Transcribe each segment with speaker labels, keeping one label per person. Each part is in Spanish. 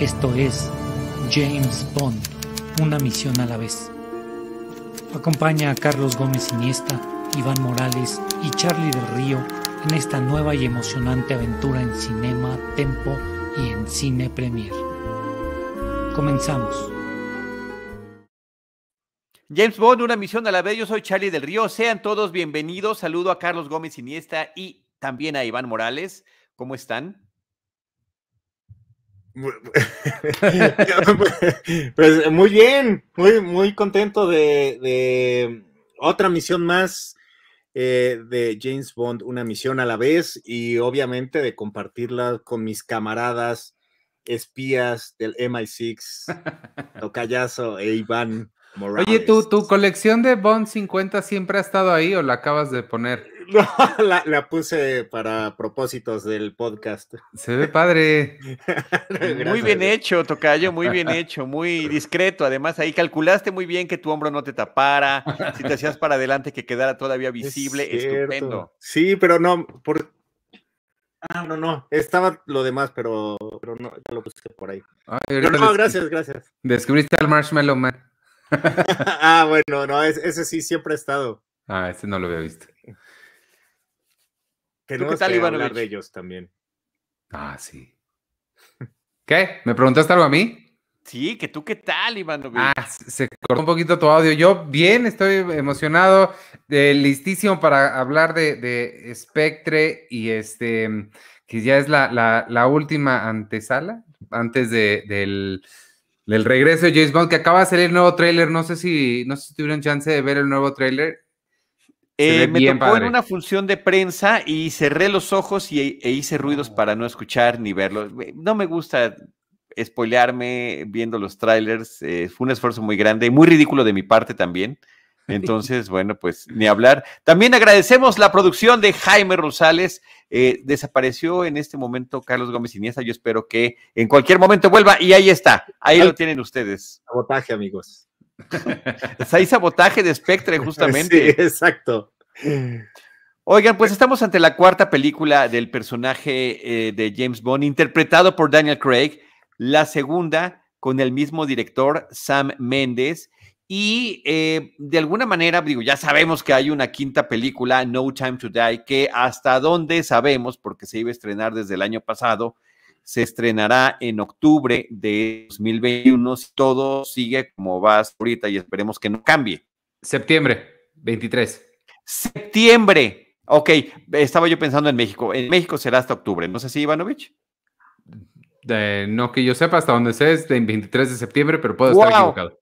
Speaker 1: Esto es James Bond, una misión a la vez. Acompaña a Carlos Gómez Iniesta, Iván Morales y Charlie del Río en esta nueva y emocionante aventura en Cinema, Tempo y en Cine Premier. Comenzamos.
Speaker 2: James Bond, una misión a la vez. Yo soy Charlie del Río. Sean todos bienvenidos. Saludo a Carlos Gómez Iniesta y también a Iván Morales. ¿Cómo están?
Speaker 3: pues muy bien, muy, muy contento de, otra misión más eh, de James Bond, una misión a la vez y obviamente de compartirla con mis camaradas espías del MI6, Tocayazo e Iván Morales.
Speaker 4: Oye, ¿tu, ¿tu colección de Bond 50 siempre ha estado ahí o la acabas de poner?
Speaker 3: No, la, puse para propósitos del podcast.
Speaker 4: Se ve padre.
Speaker 2: muy bien hecho, Tocayo, muy bien hecho, muy discreto. Además, ahí calculaste muy bien que tu hombro no te tapara, si te hacías para adelante que quedara todavía visible, estupendo.
Speaker 3: Sí, pero no, por... Ah, no, no, estaba lo demás, pero, pero no, ya lo puse por ahí. no, gracias, gracias.
Speaker 4: Descubriste al Marshmallow Man.
Speaker 3: Ah, bueno, no, ese sí siempre ha estado.
Speaker 4: Ah, ese no lo había visto.
Speaker 3: Tenemos ¿Qué tal, que hablar de ellos también.
Speaker 4: Ah, sí. ¿Qué? ¿Me preguntaste algo a mí?
Speaker 2: Sí, que tú qué tal, Ivanovich.
Speaker 4: Ah, se cortó un poquito tu audio. Yo bien, estoy emocionado, eh, listísimo para hablar de, de, Spectre y este, que ya es la, la, última antesala, antes de, del, del, regreso de James Bond, que acaba de salir el nuevo tráiler. No sé si, no sé si tuvieron chance de ver el nuevo tráiler.
Speaker 2: Eh, me tocó en una función de prensa y cerré los ojos y, e hice ruidos para no escuchar ni verlo. No me gusta spoilearme viendo los trailers. Eh, fue un esfuerzo muy grande, muy ridículo de mi parte también. Entonces, bueno, pues ni hablar. También agradecemos la producción de Jaime Rosales. Eh, desapareció en este momento Carlos Gómez Iniesta. Yo espero que en cualquier momento vuelva. Y ahí está. Ahí lo tienen ustedes.
Speaker 3: Sabotaje, amigos.
Speaker 2: Hay sabotaje de Spectre, justamente.
Speaker 3: Sí, exacto.
Speaker 2: Oigan, pues estamos ante la cuarta película del personaje eh, de James Bond, interpretado por Daniel Craig, la segunda con el mismo director, Sam Mendes, y eh, de alguna manera, digo, ya sabemos que hay una quinta película, No Time to Die, que hasta donde sabemos, porque se iba a estrenar desde el año pasado, se estrenará en octubre de 2021. Si todo sigue como va ahorita y esperemos que no cambie.
Speaker 4: Septiembre 23.
Speaker 2: Septiembre. Ok, estaba yo pensando en México. En México será hasta octubre, ¿no sé si, Ivanovich?
Speaker 4: no que yo sepa, hasta donde sé es el 23 de septiembre, pero puedo estar equivocado.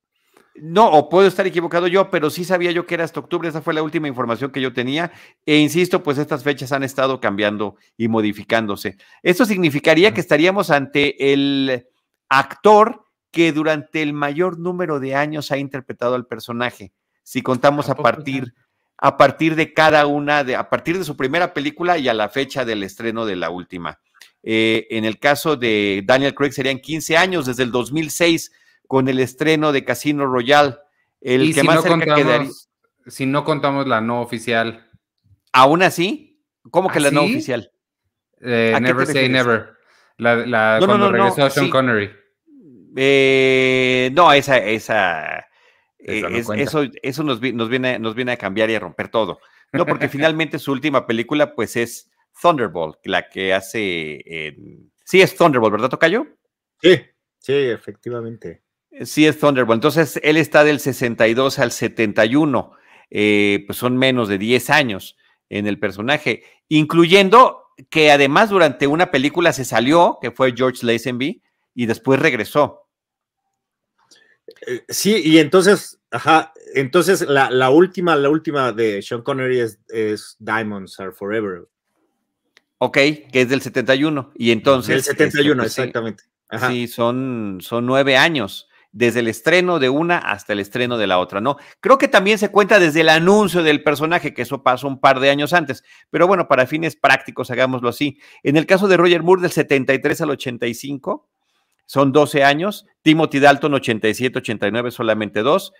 Speaker 2: No, o puedo estar equivocado yo, pero sí sabía yo que era hasta octubre, esa fue la última información que yo tenía. E insisto, pues estas fechas han estado cambiando y modificándose. Esto significaría que estaríamos ante el actor que durante el mayor número de años ha interpretado al personaje, si contamos a partir, a partir de cada una, de, a partir de su primera película y a la fecha del estreno de la última. Eh, en el caso de Daniel Craig serían 15 años, desde el 2006 con el estreno de Casino Royale. El que más cerca quedaría.
Speaker 4: Si no contamos la no oficial.
Speaker 2: ¿Aún así? ¿Cómo que la no oficial?
Speaker 4: Eh, never Say Never. La, la cuando regresó Sean Connery.
Speaker 2: Eh, no, esa, esa, eh, eso, eso nos, nos, viene, nos viene a cambiar y a romper todo. No, porque finalmente su última película, pues es Thunderbolt, la que hace. Sí, es Thunderbolt, ¿verdad, Tocayo?
Speaker 3: Sí, sí, efectivamente.
Speaker 2: Sí, es Thunderbolt. Entonces, él está del 62 al 71. Eh, pues son menos de 10 años en el personaje, incluyendo que además durante una película se salió, que fue George Lazenby, y después regresó.
Speaker 3: Eh, sí, y entonces, ajá, entonces la, última, la última de Sean Connery es, Diamonds Are Forever.
Speaker 2: Ok, que es del 71. Y entonces.
Speaker 3: Del 71, este, pues exactamente
Speaker 2: Sí, son, son nueve años, desde el estreno de una hasta el estreno de la otra, ¿no? Creo que también se cuenta desde el anuncio del personaje, que eso pasó un par de años antes, pero bueno, para fines prácticos, hagámoslo así. En el caso de Roger Moore, del 73 al 85, son 12 años, Timothy Dalton 87, 89, solamente dos,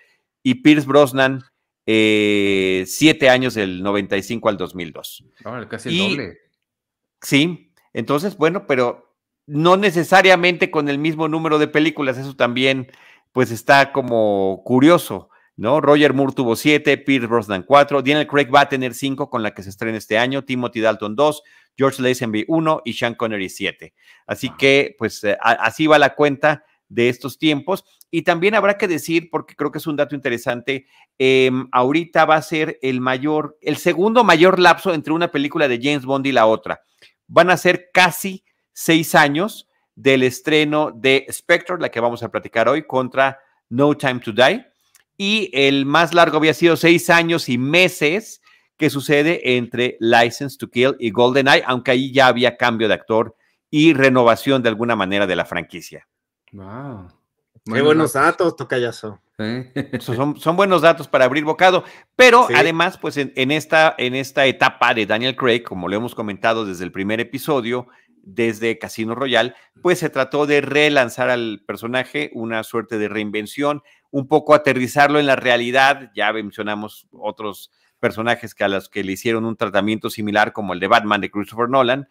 Speaker 2: y Pierce Brosnan, eh, siete años del 95 al 2002.
Speaker 4: casi el doble.
Speaker 2: Sí, entonces, bueno, pero no necesariamente con el mismo número de películas, eso también, pues está como curioso, ¿no? Roger Moore tuvo siete, Pierce Brosnan cuatro, Daniel Craig va a tener cinco con la que se estrena este año, Timothy Dalton dos, George Lazenby uno y Sean Connery siete. Así que, pues, eh, así va la cuenta de estos tiempos. Y también habrá que decir, porque creo que es un dato interesante, em, ahorita va a ser el mayor, el segundo mayor lapso entre una película de James Bond y la otra. Van a ser casi seis años del estreno de Spectre, la que vamos a platicar hoy, contra No Time to Die. Y el más largo había sido seis años y meses que sucede entre License to Kill y GoldenEye, aunque ahí ya había cambio de actor y renovación de alguna manera de la franquicia.
Speaker 3: Wow. Qué buenos datos, Tocayazo.
Speaker 2: Son, son, buenos datos para abrir bocado, pero además, pues en, esta, en esta etapa de Daniel Craig, como lo hemos comentado desde el primer episodio, desde Casino Royale, pues se trató de relanzar al personaje, una suerte de reinvención, un poco aterrizarlo en la realidad. Ya mencionamos otros personajes que a los que le hicieron un tratamiento similar, como el de Batman de Christopher Nolan,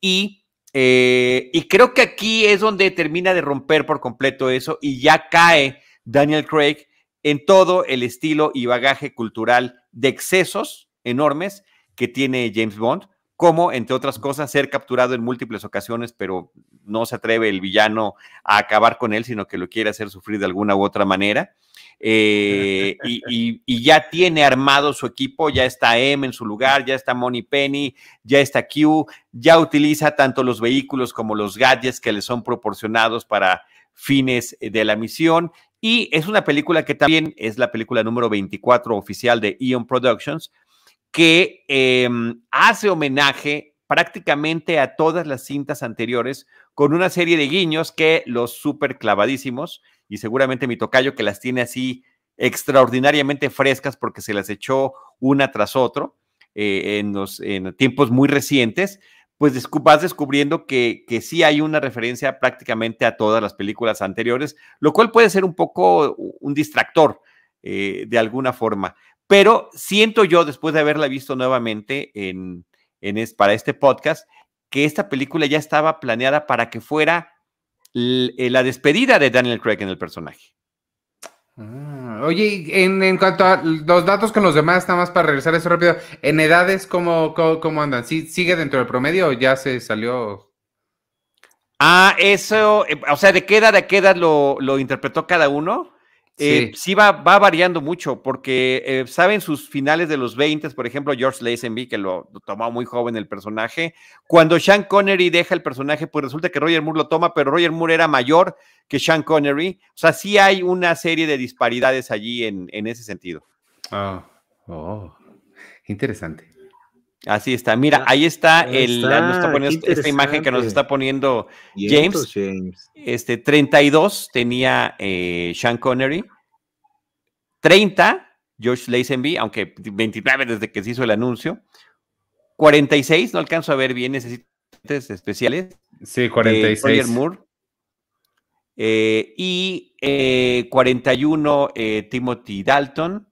Speaker 2: y eh, y creo que aquí es donde termina de romper por completo eso y ya cae Daniel Craig en todo el estilo y bagaje cultural de excesos enormes que tiene James Bond, como, entre otras cosas, ser capturado en múltiples ocasiones, pero no se atreve el villano a acabar con él, sino que lo quiere hacer sufrir de alguna u otra manera. Eh, y, ya tiene armado su equipo, ya está M en su lugar, ya está Money Penny, ya está Q, ya utiliza tanto los vehículos como los gadgets que le son proporcionados para fines de la misión. Y es una película que también es la película número 24 oficial de Eon Productions, que em, hace homenaje prácticamente a todas las cintas anteriores con una serie de guiños que los súper clavadísimos y seguramente mi tocayo que las tiene así extraordinariamente frescas porque se las echó una tras otro eh, en los tiempos muy recientes, pues vas descubriendo que, que sí hay una referencia prácticamente a todas las películas anteriores, lo cual puede ser un poco un distractor eh, de alguna forma. Pero siento yo, después de haberla visto nuevamente en, en para este podcast, que esta película ya estaba planeada para que fuera eh, la despedida de Daniel Craig en el personaje.
Speaker 4: Ah, oye, en, cuanto a los datos con los demás, nada más para regresar eso rápido, ¿en edades cómo, cómo, andan? ¿Sigue dentro del promedio o ya se salió?
Speaker 2: Ah, eso, eh, o sea, ¿de qué edad, de qué edad lo, lo interpretó cada uno? Eh, sí, va, va, variando mucho, porque eh, saben sus finales de los 20, por ejemplo, George Lazenby, que lo, tomó muy joven el personaje. Cuando Sean Connery deja el personaje, pues resulta que Roger Moore lo toma, pero Roger Moore era mayor que Sean Connery. O sea, sí hay una serie de disparidades allí en, en ese sentido.
Speaker 4: Ah, oh, interesante.
Speaker 2: Así está. Mira, ahí está, el, esta imagen que nos está poniendo James. Este 32 tenía eh, Sean Connery. 30 George Lazenby, aunque 29 desde que se hizo el anuncio. 46, no alcanzo a ver bien, necesitas especiales.
Speaker 4: Sí, 46. Eh, Roger
Speaker 2: Moore. Eh, y 41 Timothy Dalton.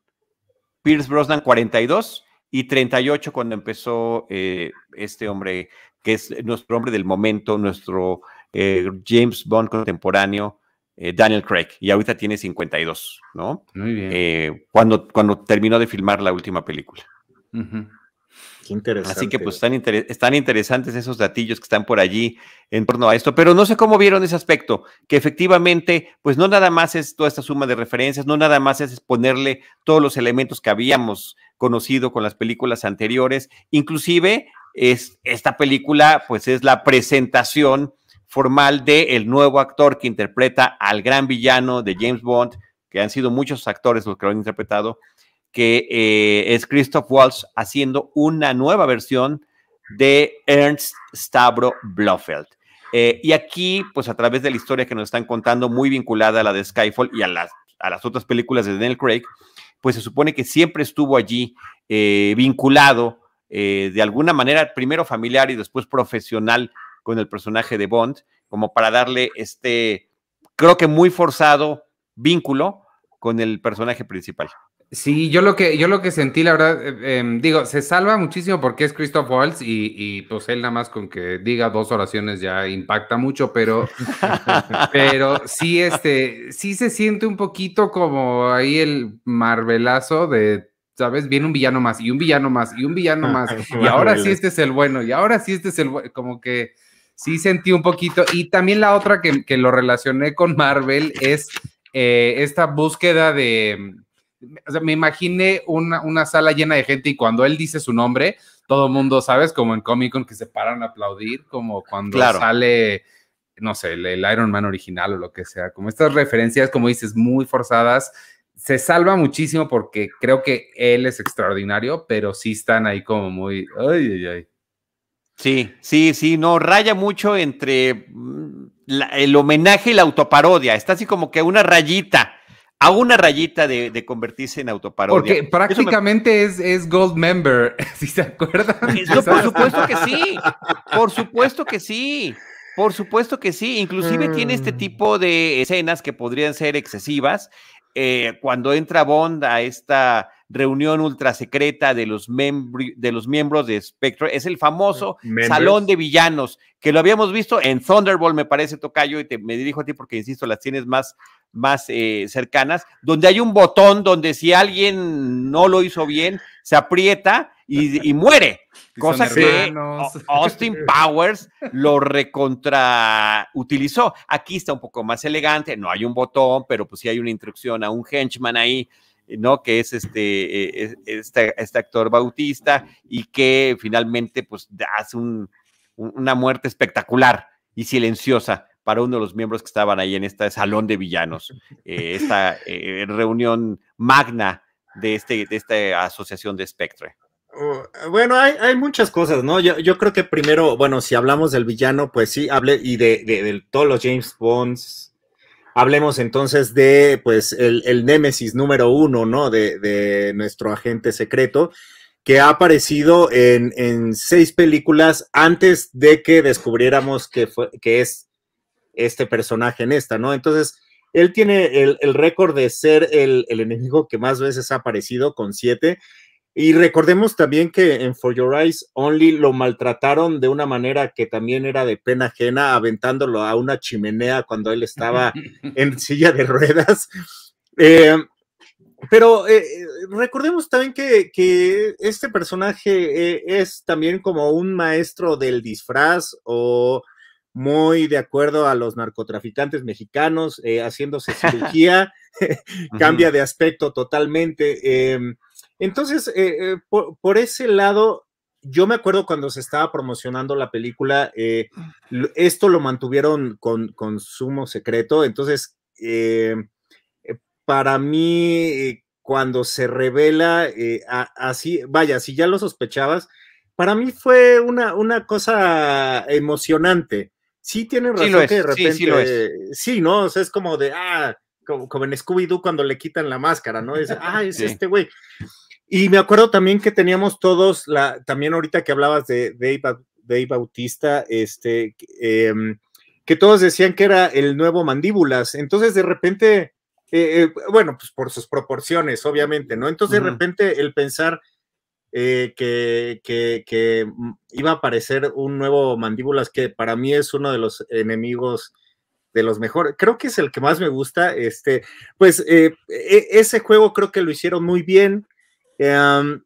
Speaker 2: Pierce Brosnan 42 y 38 cuando empezó eh, este hombre, que es nuestro hombre del momento, nuestro eh, James Bond contemporáneo, eh, Daniel Craig, y ahorita tiene 52, ¿no?
Speaker 4: Muy bien.
Speaker 2: cuando, cuando terminó de filmar la última película.
Speaker 3: Qué interesante.
Speaker 2: Así que pues están, están, interesantes esos datillos que están por allí en torno a esto, pero no sé cómo vieron ese aspecto, que efectivamente pues no nada más es toda esta suma de referencias, no nada más es ponerle todos los elementos que habíamos conocido con las películas anteriores, inclusive es, esta película pues es la presentación formal del el nuevo actor que interpreta al gran villano de James Bond, que han sido muchos actores los que lo han interpretado, que eh, es Christoph Waltz haciendo una nueva versión de Ernst Stavro Blofeld. Eh, y aquí, pues a través de la historia que nos están contando, muy vinculada a la de Skyfall y a las, a las otras películas de Daniel Craig, pues se supone que siempre estuvo allí eh, vinculado de alguna manera, primero familiar y después profesional con el personaje de Bond, como para darle este, creo que muy forzado vínculo con el personaje principal.
Speaker 4: Sí, yo lo que, yo lo que sentí, la verdad, eh, em, digo, se salva muchísimo porque es Christoph Waltz y, y, pues él nada más con que diga dos oraciones ya impacta mucho, pero, pero sí, este, sí se siente un poquito como ahí el marvelazo de, ¿sabes? Viene un villano más y un villano más y un villano más y ahora sí este es el bueno y ahora sí este es el bueno, como que sí sentí un poquito y también la otra que, que lo relacioné con Marvel es eh, esta búsqueda de o sea, me imaginé una, una, sala llena de gente y cuando él dice su nombre, todo el mundo, ¿sabes? Como en Comic Con que se paran a aplaudir, como cuando claro. sale, no sé, el, el, Iron Man original o lo que sea, como estas referencias, como dices, muy forzadas. Se salva muchísimo porque creo que él es extraordinario, pero sí están ahí como muy, ay, ay, ay.
Speaker 2: Sí, sí, sí, no, raya mucho entre mm, la, el homenaje y la autoparodia, está así como que una rayita a una rayita de, de, convertirse en autoparodia.
Speaker 4: Porque prácticamente me... es, es, Gold Member, si se acuerdan.
Speaker 2: No, por supuesto que sí, por supuesto que sí, por supuesto que sí. Inclusive mm. tiene este tipo de escenas que podrían ser excesivas. Eh, cuando entra Bond a esta reunión ultra secreta de los, de los miembros de Spectre, es el famoso Members. salón de villanos, que lo habíamos visto en Thunderbolt, me parece, Tocayo, y te, me dirijo a ti porque, insisto, las tienes más, más eh, cercanas, donde hay un botón donde si alguien no lo hizo bien, se aprieta y, y muere. Cosa que Austin Powers lo recontra utilizó. Aquí está un poco más elegante, no hay un botón, pero pues sí hay una instrucción a un henchman ahí, ¿no? Que es este, este, este actor Bautista y que finalmente pues hace un, una muerte espectacular y silenciosa para uno de los miembros que estaban ahí en este salón de villanos, eh, esta eh, reunión magna de, este, de esta asociación de Spectre.
Speaker 3: Uh, bueno, hay, hay, muchas cosas, ¿no? Yo, yo, creo que primero, bueno, si hablamos del villano, pues sí, hable y de, de, de todos los James Bonds, hablemos entonces de, pues, el, el némesis número uno, ¿no? De, de, nuestro agente secreto, que ha aparecido en, en, seis películas antes de que descubriéramos que, fue, que es este personaje en esta, ¿no? Entonces, él tiene el, el récord de ser el, el enemigo que más veces ha aparecido con siete. Y recordemos también que en For Your Eyes Only lo maltrataron de una manera que también era de pena ajena, aventándolo a una chimenea cuando él estaba en silla de ruedas. Eh, pero eh, recordemos también que, que este personaje eh, es también como un maestro del disfraz o muy de acuerdo a los narcotraficantes mexicanos, eh, haciéndose cirugía, cambia de aspecto totalmente. Entonces, eh, eh, por, por, ese lado, yo me acuerdo cuando se estaba promocionando la película, eh, esto lo mantuvieron con, con sumo secreto. Entonces, eh, para mí, cuando se revela a, así, vaya, si ya lo sospechabas, para mí fue una, una cosa emocionante. Sí, tiene razón
Speaker 2: sí
Speaker 3: que de repente.
Speaker 2: Sí,
Speaker 3: ¿no? O sea, es como de, ah, como, como en Scooby-Doo cuando le quitan la máscara, ¿no? Es, ah, es este güey. Y me acuerdo también que teníamos todos, la, también ahorita que hablabas de Dave, Bautista, este, eh, que todos decían que era el nuevo Mandíbulas. Entonces, de repente, eh, eh, bueno, pues por sus proporciones, obviamente, ¿no? Entonces, uh -huh. de repente, el pensar eh, que, que, que, iba a aparecer un nuevo Mandíbulas, que para mí es uno de los enemigos de los mejores, creo que es el que más me gusta, este, pues eh, ese juego creo que lo hicieron muy bien, Um,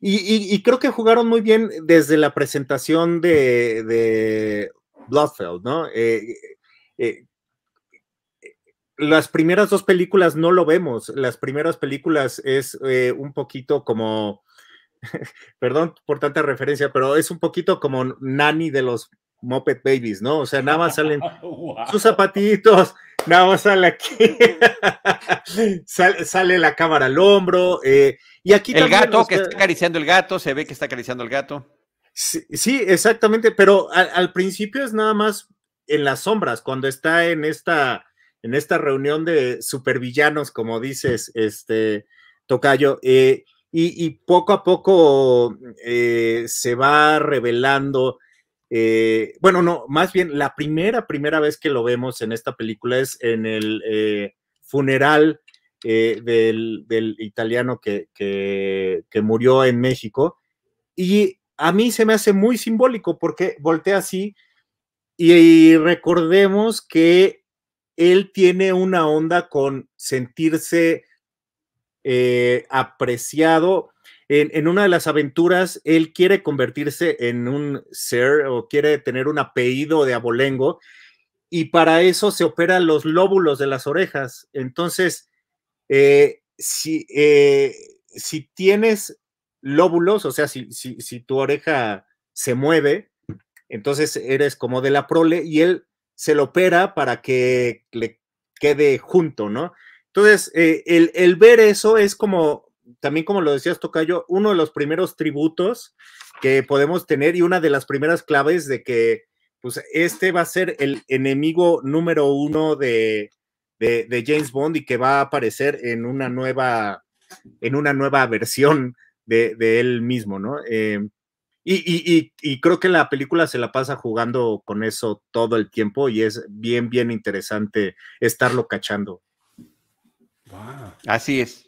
Speaker 3: y, y, y, creo que jugaron muy bien desde la presentación de, de Bloodfeld, ¿no? Eh, eh, las primeras dos películas no lo vemos. Las primeras películas es eh, un poquito como, perdón por tanta referencia, pero es un poquito como Nani de los Muppet Babies, ¿no? O sea, nada más salen wow. sus zapatitos, nada más sale aquí, sale, sale, la cámara al hombro, eh, y aquí
Speaker 2: el gato, que está acariciando el gato, se ve que está acariciando el gato.
Speaker 3: Sí, exactamente, pero al, principio es nada más en las sombras, cuando está en esta, en esta reunión de supervillanos, como dices, este Tocayo, eh, y, poco a poco eh, se va revelando. Eh, bueno, no, más bien la primera, primera vez que lo vemos en esta película es en el funeral del, italiano que, que, murió en México. Y a mí se me hace muy simbólico porque voltea así y, recordemos que él tiene una onda con sentirse eh, apreciado. En, una de las aventuras, él quiere convertirse en un ser o quiere tener un apellido de abolengo y para eso se operan los lóbulos de las orejas. Entonces, eh, si, eh, si tienes lóbulos, o sea, si, si, tu oreja se mueve, entonces eres como de la prole y él se lo opera para que le quede junto, ¿no? Entonces, eh, el, ver eso es como, también como lo decías, Tocayo, uno de los primeros tributos que podemos tener y una de las primeras claves de que, pues, este va a ser el enemigo número uno de, de James Bond y que va a aparecer en una nueva, en una nueva versión de, él mismo, ¿no? Eh, y, creo que la película se la pasa jugando con eso todo el tiempo y es bien, bien interesante estarlo cachando.
Speaker 2: Así es.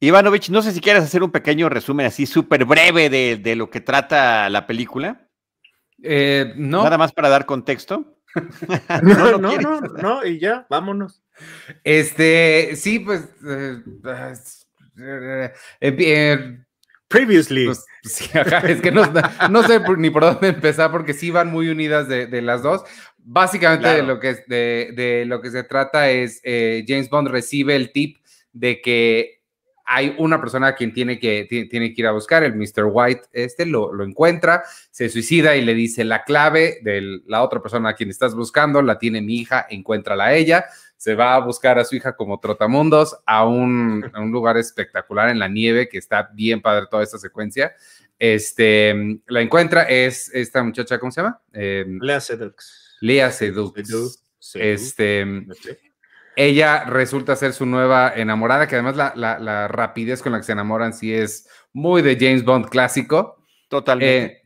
Speaker 2: Ivanovich, no sé si quieres hacer un pequeño resumen así súper breve de, lo que trata la película.
Speaker 4: Eh, no.
Speaker 2: Nada más para dar contexto.
Speaker 3: no, no, no, no, y ya, vámonos.
Speaker 4: Este, sí, pues eh, eh, eh,
Speaker 3: Previously.
Speaker 4: Pues, es que no, sé ni por dónde empezar porque sí van muy unidas de, las dos. Básicamente de, lo que, de, lo que se trata es eh, James Bond recibe el tip de que hay una persona a quien tiene que, tiene, que ir a buscar, el Mr. White, este lo, lo, encuentra, se suicida y le dice la clave de la otra persona a quien estás buscando, la tiene mi hija, encuéntrala a ella se va a buscar a su hija como trotamundos a un, lugar espectacular en la nieve, que está bien padre toda esta secuencia. Este, la encuentra, es esta muchacha, ¿cómo se llama?
Speaker 3: Eh, Lea Sedux.
Speaker 4: Lea Sedux. Este, ella resulta ser su nueva enamorada, que además la, rapidez con la que se enamoran sí es muy de James Bond clásico.
Speaker 2: Totalmente. Eh,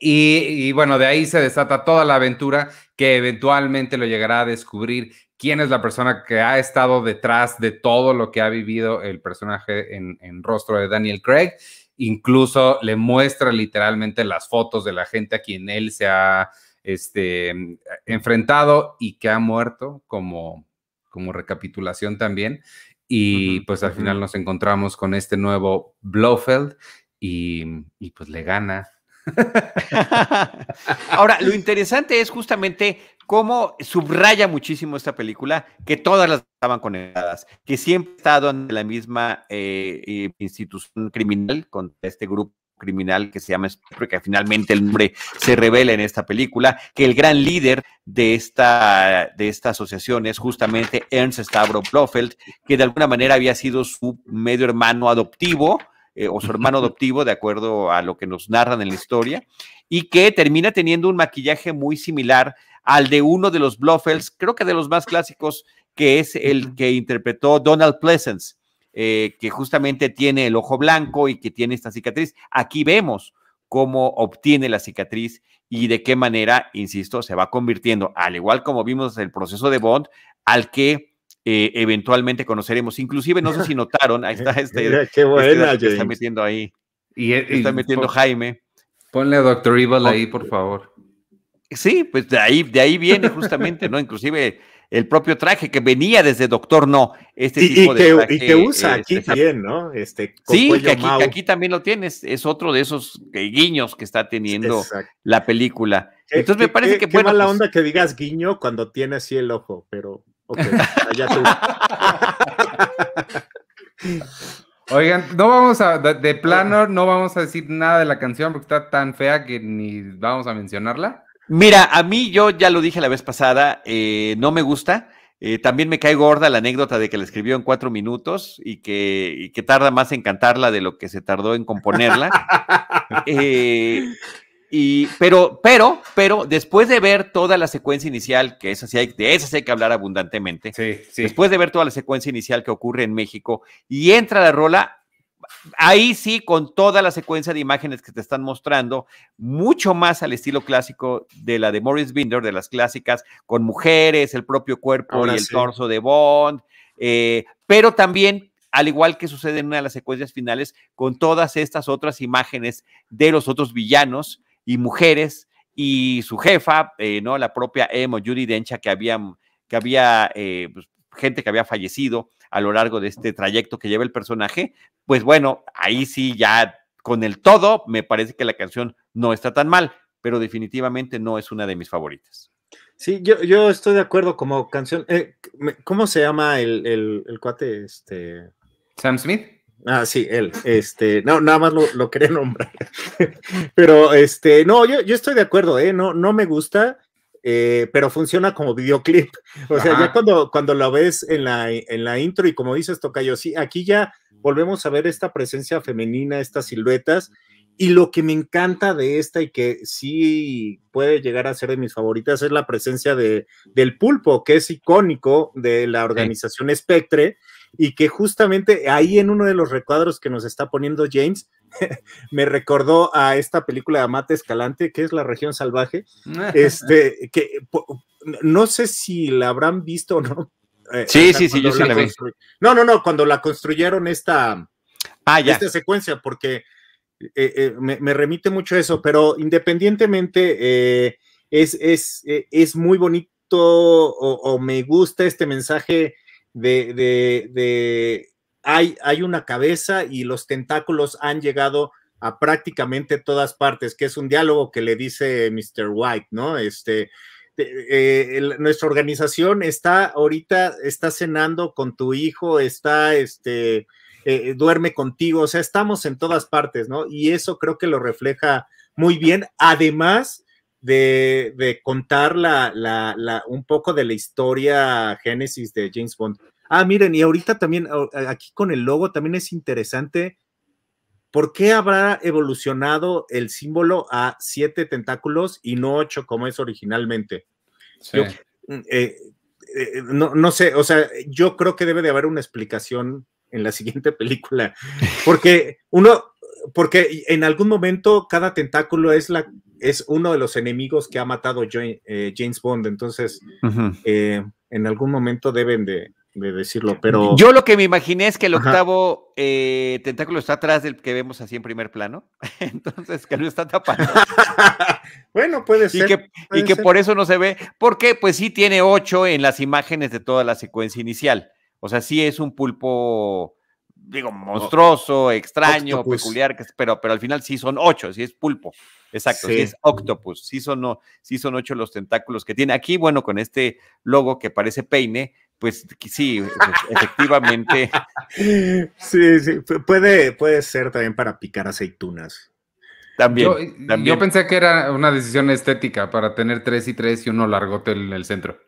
Speaker 4: y, y, bueno, de ahí se desata toda la aventura que eventualmente lo llegará a descubrir quién es la persona que ha estado detrás de todo lo que ha vivido el personaje en, rostro de Daniel Craig. Incluso le muestra literalmente las fotos de la gente a quien él se ha este, enfrentado y que ha muerto como, como recapitulación también. Y pues al final nos encontramos con este nuevo Blofeld y, y pues le gana
Speaker 2: Ahora, lo interesante es justamente cómo subraya muchísimo esta película que todas las estaban conectadas, que siempre ha estado en la misma eh, eh, institución criminal, con este grupo criminal que se llama Spectre, que finalmente el nombre se revela en esta película, que el gran líder de esta, de esta asociación es justamente Ernst Stavro Blofeld, que de alguna manera había sido su medio hermano adoptivo, eh, o su hermano adoptivo, de acuerdo a lo que nos narran en la historia, y que termina teniendo un maquillaje muy similar al de uno de los Blofels, creo que de los más clásicos, que es el que interpretó Donald Pleasence, eh, que justamente tiene el ojo blanco y que tiene esta cicatriz. Aquí vemos cómo obtiene la cicatriz y de qué manera, insisto, se va convirtiendo, al igual como vimos el proceso de Bond, al que eh, eventualmente conoceremos. Inclusive, no sé si notaron, ahí está este,
Speaker 3: qué este buena,
Speaker 2: que está metiendo ahí. Y, está metiendo Jaime.
Speaker 4: Ponle a Doctor Evil ahí, por favor.
Speaker 2: Sí, pues de ahí, de ahí viene justamente, ¿no? Inclusive el propio traje que venía desde Doctor No, este tipo
Speaker 3: de traje, y que usa aquí este, también, ¿no? Este,
Speaker 2: sí, que aquí, también lo tienes, es otro de esos guiños que está teniendo la película. Entonces me parece que...
Speaker 3: Qué mala pues onda que digas guiño cuando tiene así el ojo, pero Ok, allá tú.
Speaker 4: Oigan, no vamos a, de, plano, no vamos a decir nada de la canción porque está tan fea que ni vamos a mencionarla.
Speaker 2: Mira, a mí yo ya lo dije la vez pasada, eh, no me gusta. Eh, también me cae gorda la anécdota de que la escribió en cuatro minutos y que, y que tarda más en cantarla de lo que se tardó en componerla. Eh, y, pero, pero, pero, después de ver toda la secuencia inicial, que esa sí hay, de esa sí hay que hablar abundantemente,
Speaker 4: Sí, sí.
Speaker 2: después de ver toda la secuencia inicial que ocurre en México y entra la rola, ahí sí, con toda la secuencia de imágenes que te están mostrando, mucho más al estilo clásico de la de Morris Binder, de las clásicas, con mujeres, el propio cuerpo
Speaker 3: Ahora
Speaker 2: y el
Speaker 3: sí.
Speaker 2: torso de Bond, eh, pero también, al igual que sucede en una de las secuencias finales, con todas estas otras imágenes de los otros villanos y mujeres y su jefa, eh, ¿no? La propia Emo, Judy Dencha, que había, que había eh, pues, gente que había fallecido a lo largo de este trayecto que lleva el personaje, pues bueno, ahí sí ya con el todo, me parece que la canción no está tan mal, pero definitivamente no es una de mis favoritas.
Speaker 3: Sí, yo, yo estoy de acuerdo como canción. eh, ¿Cómo se llama el, el, el cuate? Este.
Speaker 4: Sam Smith.
Speaker 3: Ah, sí, él. Este, no, nada más lo, lo quería nombrar. pero este, no, yo, yo estoy de acuerdo, ¿eh? No, no me gusta, eh, pero funciona como videoclip. O sea, ya cuando, cuando lo ves en la, en la intro y como dices, Tocayo, sí, aquí ya volvemos a ver esta presencia femenina, estas siluetas. Y lo que me encanta de esta y que sí puede llegar a ser de mis favoritas es la presencia de, del pulpo, que es icónico de la organización Spectre y que justamente ahí en uno de los recuadros que nos está poniendo James, me recordó a esta película de Amate Escalante, que es La región salvaje, este, que no sé si la habrán visto o no. eh,
Speaker 2: Sí, sí, sí, yo sí la vi.
Speaker 3: No, no, no, cuando la construyeron esta,
Speaker 2: Ah, ya.
Speaker 3: esta secuencia, porque eh, eh, me, me remite mucho a eso, pero independientemente, es, es, es muy bonito o, o me gusta este mensaje de, de, de hay, hay una cabeza y los tentáculos han llegado a prácticamente todas partes, que es un diálogo que le dice Mr. White, ¿no? Este, eh, nuestra organización está ahorita, está cenando con tu hijo, está, este, eh, duerme contigo, o sea, estamos en todas partes, ¿no? Y eso creo que lo refleja muy bien, además de, de contar la, la, la- un poco de la historia génesis de James Bond. Ah, miren, y ahorita también, aquí con el logo también es interesante, ¿por qué habrá evolucionado el símbolo a siete tentáculos y no ocho como es originalmente?
Speaker 4: Sí.
Speaker 3: Yo- eh, eh, no, no sé, o sea, yo creo que debe de haber una explicación en la siguiente película, porque uno, porque en algún momento cada tentáculo es la es uno de los enemigos que ha matado eh, James Bond, entonces eh, en algún momento deben de, de decirlo, pero
Speaker 2: Yo lo que me imaginé es que el octavo eh, tentáculo está atrás del que vemos así en primer plano, entonces que no está tapando.
Speaker 3: bueno, puede
Speaker 2: y
Speaker 3: ser.
Speaker 2: que, y que
Speaker 3: ser.
Speaker 2: por eso no se ve, porque pues sí tiene ocho en las imágenes de toda la secuencia inicial. O sea, sí es un pulpo, digo, monstruoso, extraño,
Speaker 3: octopus.
Speaker 2: peculiar, pero, pero al final sí son ocho, sí es pulpo. Exacto, sí,
Speaker 3: Sí.
Speaker 2: es octopus, sí son, o- sí son ocho los tentáculos que tiene. Aquí, bueno, con este logo que parece peine, pues sí, pues, efectivamente.
Speaker 3: Sí, sí, pu- puede, puede ser también para picar aceitunas.
Speaker 2: También,
Speaker 4: Yo,
Speaker 2: también.
Speaker 4: yo pensé que era una decisión estética para tener tres y tres y uno largote en el centro.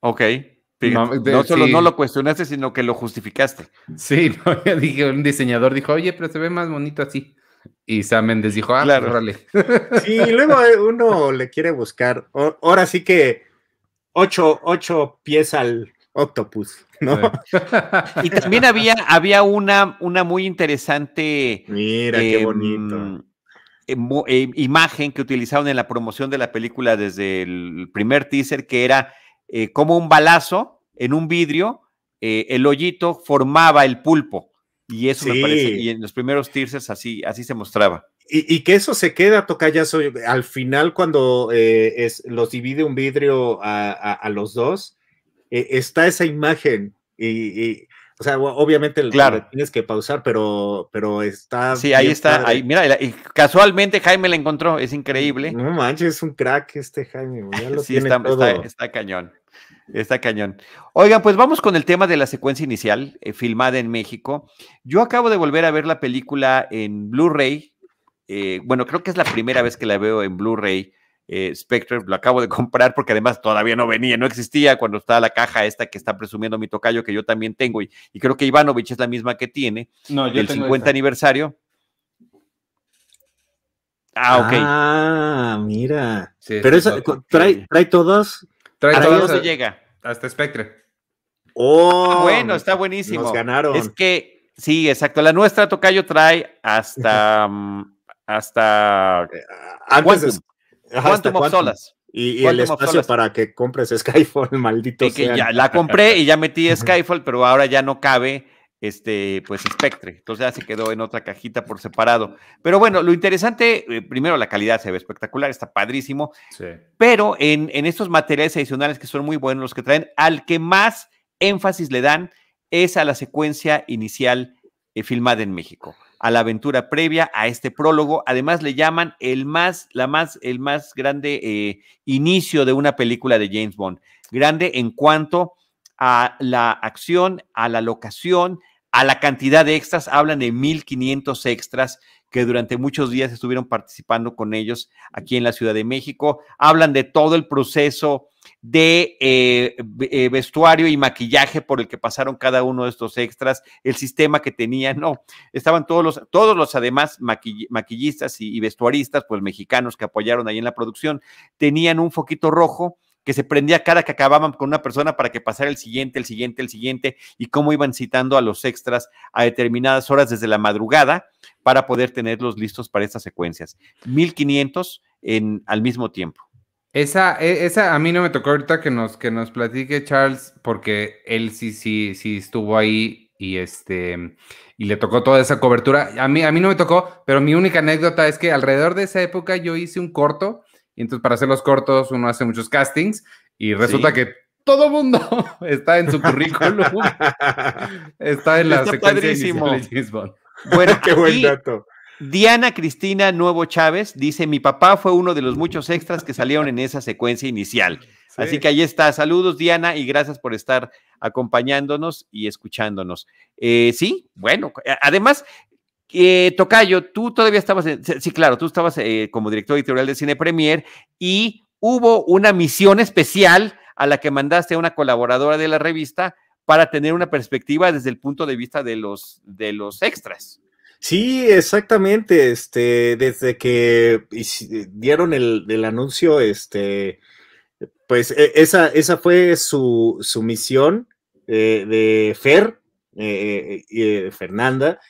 Speaker 2: Ok. Fíjate,
Speaker 4: No,
Speaker 2: solo
Speaker 4: sí.
Speaker 2: no lo cuestionaste, sino que lo justificaste.
Speaker 4: Sí, no, yo dije, un diseñador dijo, oye, pero se ve más bonito así. Y Sam Mendes dijo, ah,
Speaker 2: Claro.
Speaker 4: órale.
Speaker 3: Sí, y luego eh, uno le quiere buscar. o- ahora sí que ocho, ocho pies al octopus, ¿no?
Speaker 2: Y también había, había una, una muy interesante
Speaker 3: Mira, qué
Speaker 2: em,
Speaker 3: bonito.
Speaker 2: em, em, imagen que utilizaron en la promoción de la película desde el primer teaser, que era eh, como un balazo en un vidrio, eh, el hoyito formaba el pulpo. Y eso me
Speaker 3: Sí.
Speaker 2: parece, y en los primeros teasers así, así se mostraba.
Speaker 3: Y, y que eso se queda, Tocayazo, al final cuando eh, es, los divide un vidrio a, a- a los dos, eh, está esa imagen. Y, y, o sea, obviamente el-
Speaker 2: Claro.
Speaker 3: lo tienes que pausar, pero, pero está.
Speaker 2: Sí, ahí está,
Speaker 3: padre.
Speaker 2: ahí, mira, casualmente Jaime la encontró, es increíble.
Speaker 3: No manches, es un crack este Jaime, ya lo
Speaker 2: Sí,
Speaker 3: tiene
Speaker 2: está,
Speaker 3: todo.
Speaker 2: está- está cañón. Está cañón. Oigan, pues vamos con el tema de la secuencia inicial, eh, filmada en México. Yo acabo de volver a ver la película en Blu-ray. eh, bueno, creo que es la primera vez que la veo en Blu-ray eh, Spectre, lo acabo de comprar porque además todavía no venía, no existía cuando estaba la caja esta que está presumiendo mi tocayo, que yo también tengo, y, y creo que Ivanovich es la misma que tiene,
Speaker 5: No, yo
Speaker 2: del
Speaker 5: tengo
Speaker 2: 50
Speaker 5: esta.
Speaker 2: aniversario. Ah, ok.
Speaker 3: Ah, mira.
Speaker 4: Sí,
Speaker 3: Pero esa, trae, trae todas.
Speaker 4: Trae
Speaker 2: ¿Hasta
Speaker 4: todas
Speaker 2: dónde
Speaker 4: a-
Speaker 2: llega?
Speaker 4: hasta Spectre.
Speaker 3: Oh,
Speaker 2: Ah, bueno, está buenísimo.
Speaker 3: Nos ganaron.
Speaker 2: Es que, sí, exacto. La nuestra tocayo trae hasta, mm, hasta
Speaker 3: Antes de-
Speaker 2: Quantum,
Speaker 3: Ajá, hasta
Speaker 2: Quantum of
Speaker 3: Quantum.
Speaker 2: Solace.
Speaker 3: Y, y el espacio para que compres Skyfall, maldito
Speaker 2: Y que
Speaker 3: sea.
Speaker 2: ya la compré y ya metí Skyfall, pero ahora ya no cabe este, pues Spectre. Entonces ya se quedó en otra cajita por separado. Pero bueno, lo interesante, eh, primero la calidad se ve espectacular, está padrísimo,
Speaker 4: Sí.
Speaker 2: pero en, en estos materiales adicionales que son muy buenos los que traen, al que más énfasis le dan es a la secuencia inicial eh, filmada en México, a la aventura previa, a este prólogo. Además le llaman el más, la más, el más grande eh, inicio de una película de James Bond. Grande en cuanto a la acción, a la locación, a la cantidad de extras. Hablan de 1500 extras que durante muchos días estuvieron participando con ellos aquí en la Ciudad de México. Hablan de todo el proceso de eh, eh, vestuario y maquillaje por el que pasaron cada uno de estos extras, el sistema que tenían, no, estaban todos los, todos los además maquill- maquillistas y, y vestuaristas, pues mexicanos que apoyaron ahí en la producción, tenían un foquito rojo que se prendía cada que acababan con una persona para que pasara el siguiente, el siguiente, el siguiente, y cómo iban citando a los extras a determinadas horas desde la madrugada para poder tenerlos listos para estas secuencias. 1500 en, al mismo tiempo.
Speaker 4: Esa, e- esa a mí no me tocó ahorita que nos, que nos platique Charles, porque él sí, sí, sí estuvo ahí y este y le tocó toda esa cobertura. A mí, a mí no me tocó, pero mi única anécdota es que alrededor de esa época yo hice un corto, y entonces para hacer los cortos uno hace muchos castings, y resulta
Speaker 2: Sí.
Speaker 4: que todo mundo está en su currículum, está en la
Speaker 2: Está
Speaker 4: secuencia de James Bond.
Speaker 2: Bueno,
Speaker 3: Qué buen dato.
Speaker 2: Diana Cristina Nuevo Chávez dice, mi papá fue uno de los muchos extras que salieron en esa secuencia inicial. Así
Speaker 4: Sí.
Speaker 2: que ahí está. Saludos, Diana, y gracias por estar acompañándonos y escuchándonos. Eh, sí, bueno, además, eh, Tocayo, tú todavía estabas, en- sí, claro, tú estabas eh, como director editorial de Cine Premier y hubo una misión especial a la que mandaste a una colaboradora de la revista para tener una perspectiva desde el punto de vista de los, de los extras.
Speaker 3: Sí, exactamente. Este, desde que dieron el, el anuncio, este, pues e- esa, esa fue su, su misión eh, de Fer, eh, eh, Fernanda.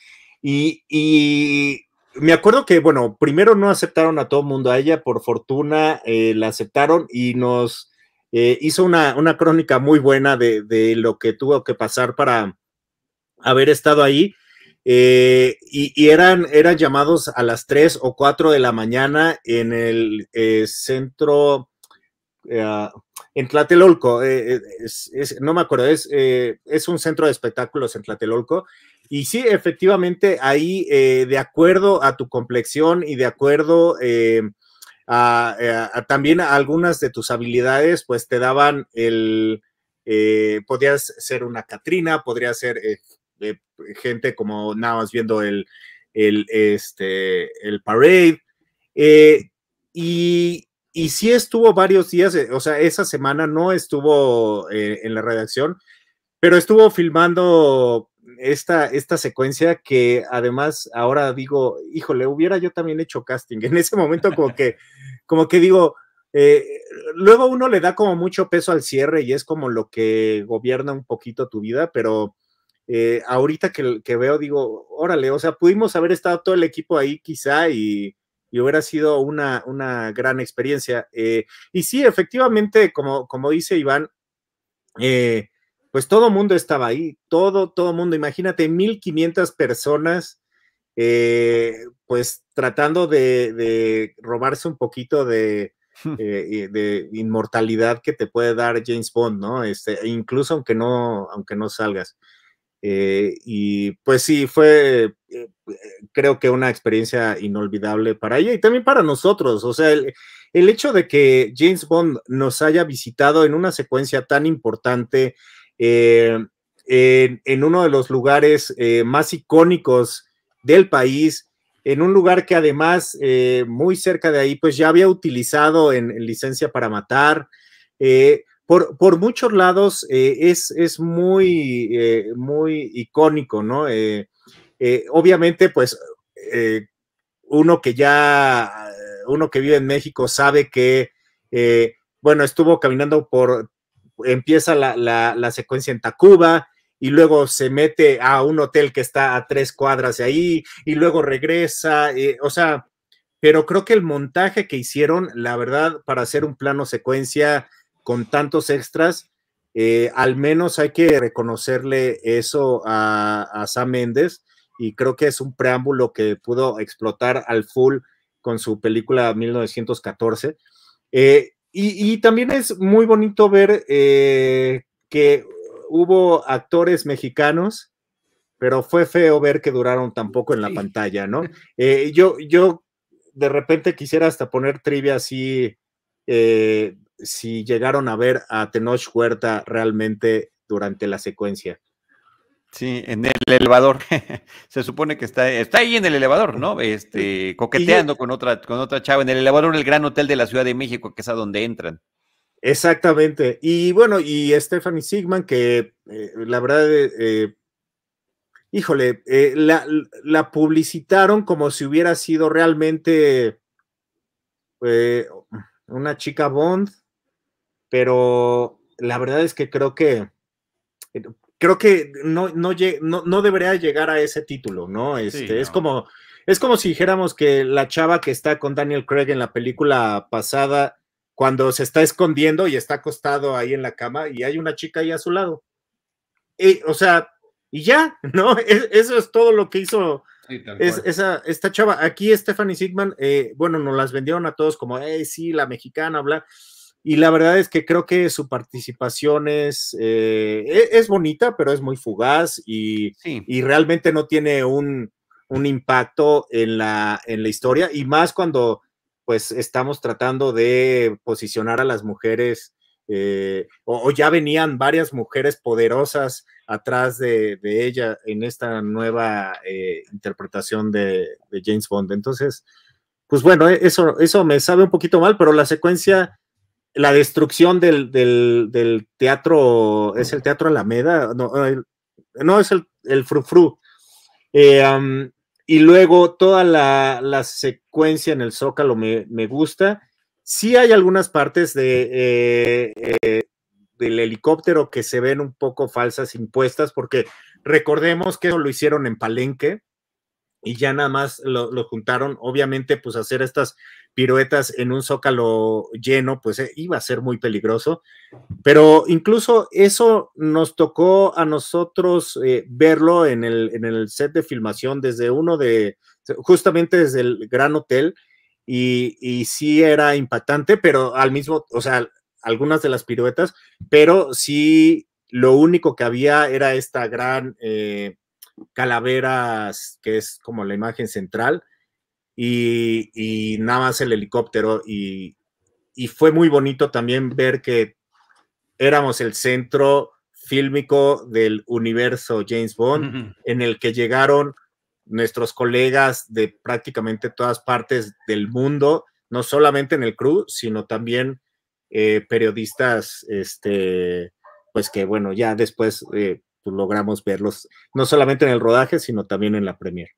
Speaker 3: Y, me acuerdo que, bueno, primero no aceptaron a todo el mundo, a ella por fortuna eh, la aceptaron y nos eh, hizo una, una crónica muy buena de, de lo que tuvo que pasar para haber estado ahí. Eh, y, eran, eran llamados a las 3 o 4 de la mañana en el centro, eh, en Tlatelolco, es- es- no me acuerdo, es, es un centro de espectáculos en Tlatelolco. Y sí, efectivamente, ahí, eh, de acuerdo a tu complexión y de acuerdo eh, a, a- también a algunas de tus habilidades, pues te daban el, eh, podías ser una Catrina, podría ser eh, eh, gente como nada más viendo el, el, este, el parade. eh, y, y sí estuvo varios días, eh, o sea, esa semana no estuvo eh, en la redacción, pero estuvo filmando esta, esta secuencia que además ahora digo, híjole, hubiera yo también hecho casting. En ese momento como que, como que digo, eh, luego uno le da como mucho peso al cierre y es como lo que gobierna un poquito tu vida, pero eh, ahorita que, que veo digo, órale, o sea, pudimos haber estado todo el equipo ahí quizá y, y hubiera sido una, una gran experiencia. Eh, y sí, efectivamente, como, como dice Iván, eh, pues todo mundo estaba ahí, todo, todo mundo, imagínate, 1500 personas, eh, pues tratando de, de, robarse un poquito de, eh, de, inmortalidad que te puede dar James Bond, ¿no? Este, incluso aunque no, aunque no salgas. Eh, y pues sí, fue, creo que una experiencia inolvidable para ella y también para nosotros. O sea, el, el hecho de que James Bond nos haya visitado en una secuencia tan importante, eh, en, en, uno de los lugares eh, más icónicos del país en un lugar que además eh, muy cerca de ahí, pues ya había utilizado en, licencia para matar. Por, por, muchos lados es, es, muy, muy icónico, ¿no? obviamente, pues uno que ya, uno que vive en México sabe que, bueno, estuvo caminando por, empieza la, la, la secuencia en Tacuba, y luego se mete a un hotel que está a tres cuadras de ahí y luego regresa, eh, o sea, pero creo que el montaje que hicieron, la verdad, para hacer un plano secuencia con tantos extras, eh, al menos hay que reconocerle eso a, Sam Mendes y creo que es un preámbulo que pudo explotar al full con su película 1914. Eh, y, y, también es muy bonito ver que hubo actores mexicanos, pero fue feo ver que duraron tampoco en la pantalla, ¿no? Eh, yo, yo de repente quisiera hasta poner trivia así, eh, si llegaron a ver a Tenoch Huerta realmente durante la secuencia.
Speaker 2: Sí, en el elevador. Se supone que está, está ahí en el elevador, ¿no? Este, coqueteando con otra, con otra chava en el elevador del Gran Hotel de la Ciudad de México, que es a donde entran.
Speaker 3: Exactamente. Y bueno, y Stephanie Sigman, que eh, la verdad, eh, eh, híjole, la, la, publicitaron como si hubiera sido realmente una chica Bond, pero la verdad es que creo que creo que no, no, no, debería llegar a ese título, ¿no? Este, Es como es como si dijéramos que la chava que está con Daniel Craig en la película pasada cuando se está escondiendo y está acostado ahí en la cama y hay una chica ahí a su lado. o sea, y ya, ¿no? eso es todo lo que hizo esa, esta chava. Aquí Stephanie Sigman, eh, bueno, nos las vendieron a todos como, hey, sí, la mexicana, bla. Y la verdad es que creo que su participación es, eh, e, es bonita, pero es muy fugaz y, y realmente no tiene un, un impacto en la, en la historia. Y más cuando pues estamos tratando de posicionar a las mujeres, eh, o, ya venían varias mujeres poderosas atrás de, ella en esta nueva eh, interpretación de, James Bond. Entonces, pues bueno, e, eso, eso me sabe un poquito mal, pero la secuencia, la destrucción del, teatro, es el Teatro Alameda, no, es el, el Frufru. Eh, y luego toda la, secuencia en el Zócalo me, gusta. Sí hay algunas partes de, eh, eh, del helicóptero que se ven un poco falsas, impuestas, porque recordemos que eso lo hicieron en Palenque y ya nada más lo, lo juntaron. Obviamente, pues hacer estas piruetas en un zócalo lleno, pues eh, iba a ser muy peligroso. Pero incluso eso nos tocó a nosotros eh, verlo en el, en el set de filmación desde uno de, justamente desde el Gran Hotel, y, y sí era impactante, pero al mismo, o sea, algunas de las piruetas, pero sí lo único que había era esta gran eh, calaveras, que es como la imagen central, y, nada más el helicóptero y, fue muy bonito también ver que éramos el centro fílmico del universo James Bond, en el que llegaron nuestros colegas de prácticamente todas partes del mundo, no solamente en el crew, sino también eh, periodistas, este, pues que bueno, ya después eh, pues logramos verlos, no solamente en el rodaje, sino también en la premier.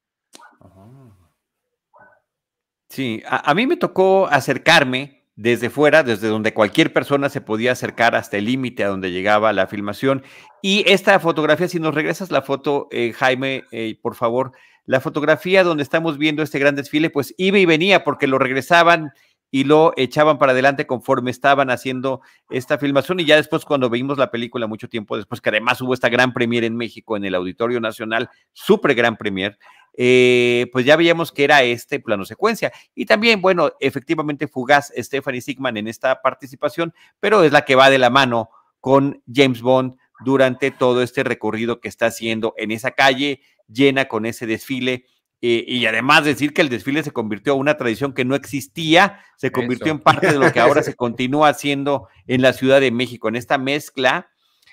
Speaker 2: Sí, a, mí me tocó acercarme desde fuera, desde donde cualquier persona se podía acercar hasta el límite a donde llegaba la filmación. Y esta fotografía, si nos regresas la foto, eh, Jaime, eh, por favor, la fotografía donde estamos viendo este gran desfile, pues iba y venía porque lo regresaban y lo echaban para adelante conforme estaban haciendo esta filmación. Y ya después, cuando vimos la película, mucho tiempo después, que además hubo esta gran premier en México, en el Auditorio Nacional, súper gran premier, eh, pues ya veíamos que era este plano secuencia. Y también, bueno, efectivamente fugaz Stephanie Sigman en esta participación, pero es la que va de la mano con James Bond durante todo este recorrido que está haciendo en esa calle llena con ese desfile. Eh, y además decir que el desfile se convirtió en una tradición que no existía, se convirtió en parte de lo que ahora se continúa haciendo en la Ciudad de México, en esta mezcla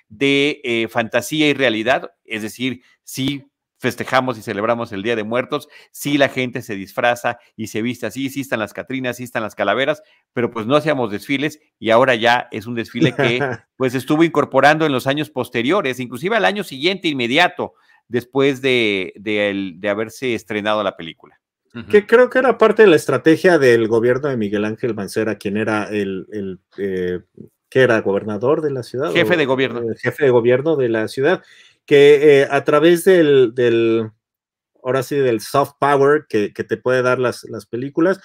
Speaker 2: de eh, fantasía y realidad, es decir, sí festejamos y celebramos el Día de Muertos, sí la gente se disfraza y se viste así, sí están las Catrinas, sí están las calaveras, pero pues no hacíamos desfiles y ahora ya es un desfile que pues estuvo incorporando en los años posteriores, inclusive al año siguiente inmediato, después de, de, haberse estrenado la película.
Speaker 3: Que creo que era parte de la estrategia del gobierno de Miguel Ángel Mancera, quien era el, el eh, que era gobernador de la ciudad.
Speaker 2: Jefe de gobierno.
Speaker 3: jefe de gobierno de la ciudad que eh, a través del, del, ahora sí, del soft power que, que te puede dar las, las, películas,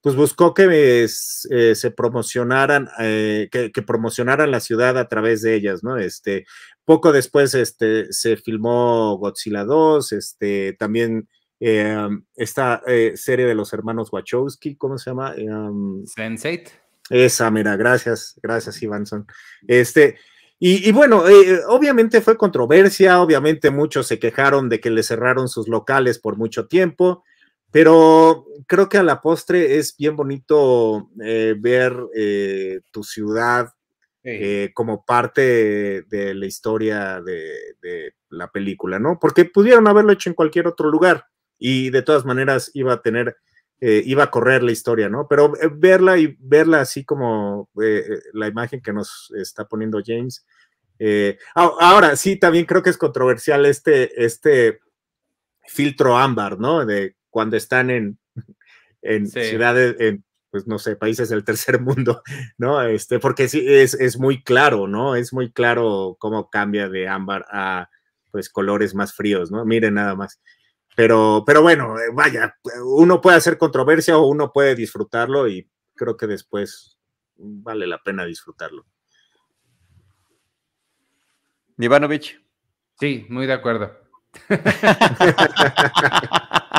Speaker 3: pues buscó que eh, se promocionaran, eh, que, que, promocionaran la ciudad a través de ellas, ¿no? Este, poco después este, se filmó Godzilla 2, este, también esta serie de los hermanos Wachowski, ¿cómo se llama? Um,
Speaker 4: Sense8.
Speaker 3: Esa, mira, gracias, gracias, Ivanson. Este, y, bueno, eh, obviamente fue controversia, obviamente muchos se quejaron de que le cerraron sus locales por mucho tiempo, pero creo que a la postre es bien bonito eh, ver eh, tu ciudad como parte de, la historia de, la película, ¿no? Porque pudieron haberlo hecho en cualquier otro lugar y de todas maneras iba a tener, iba a correr la historia, ¿no? Pero verla y verla así como la imagen que nos está poniendo James, eh, ahora, sí, también creo que es controversial este, este filtro ámbar, ¿no? De cuando están en, en ciudades, en, pues no sé, países del tercer mundo, ¿no? Este, porque sí, es, es, muy claro, ¿no? Es muy claro cómo cambia de ámbar a, pues, colores más fríos, ¿no? Miren nada más. Pero, pero bueno, eh, vaya, uno puede hacer controversia o uno puede disfrutarlo y creo que después vale la pena disfrutarlo.
Speaker 2: Ivanovich.
Speaker 4: Sí, muy de acuerdo.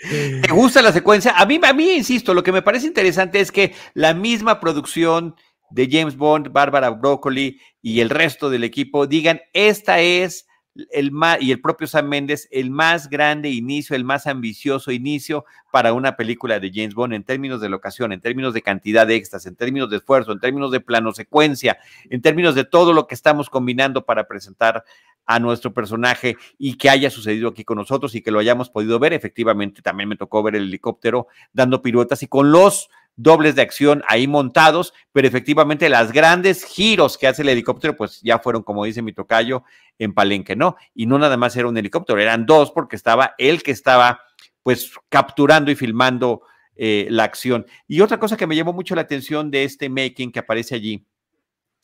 Speaker 2: ¿Te gusta la secuencia? A mí, a mí, insisto, lo que me parece interesante es que la misma producción de James Bond, Bárbara Broccoli y el resto del equipo digan, esta es el más, y el propio Sam Méndez, el más grande inicio, el más ambicioso inicio para una película de James Bond en términos de locación, en términos de cantidad de extras, en términos de esfuerzo, en términos de plano secuencia, en términos de todo lo que estamos combinando para presentar a nuestro personaje y que haya sucedido aquí con nosotros y que lo hayamos podido ver. Efectivamente, también me tocó ver el helicóptero dando piruetas y con los dobles de acción ahí montados, pero efectivamente las grandes giros que hace el helicóptero, pues ya fueron, como dice mi tocayo, en Palenque, ¿no? Y no nada más era un helicóptero, eran dos porque estaba el que estaba pues capturando y filmando eh, la acción. Y otra cosa que me llamó mucho la atención de este making que aparece allí,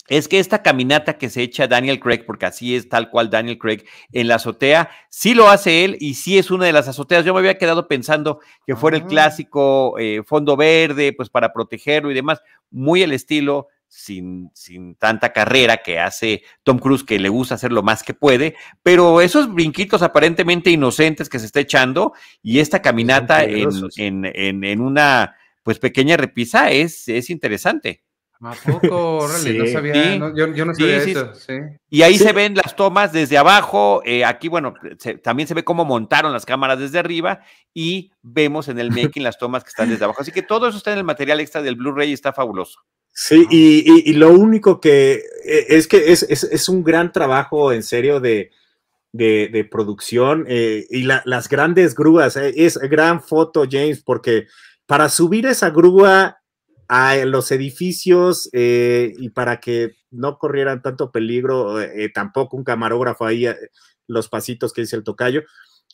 Speaker 2: es que esta caminata que se echa Daniel Craig, porque así es tal cual Daniel Craig en la azotea, sí lo hace él y sí es una de las azoteas. Yo me había quedado pensando que fuera el ah. clásico eh, fondo verde, pues para protegerlo y demás, muy el estilo. Sin, sin tanta carrera que hace Tom Cruise, que le gusta hacer lo más que puede, pero esos brinquitos aparentemente inocentes que se está echando y esta caminata en, en, en, una pues pequeña repisa es, es interesante.
Speaker 4: ¿A poco? no sabía, yo, no sabía eso.
Speaker 2: Y ahí se ven las tomas desde abajo. Eh, aquí, bueno, también se ve cómo montaron las cámaras desde arriba y vemos en el making las tomas que están desde abajo. Así que todo eso está en el material extra del Blu-ray y está fabuloso.
Speaker 3: Sí, y, lo único que eh, es que es, un gran trabajo en serio de, de, producción eh, y las grandes grúas. es gran foto, James, porque para subir esa grúa a los edificios eh, y para que no corrieran tanto peligro, eh, tampoco un camarógrafo ahí, eh, los pasitos que dice el tocayo.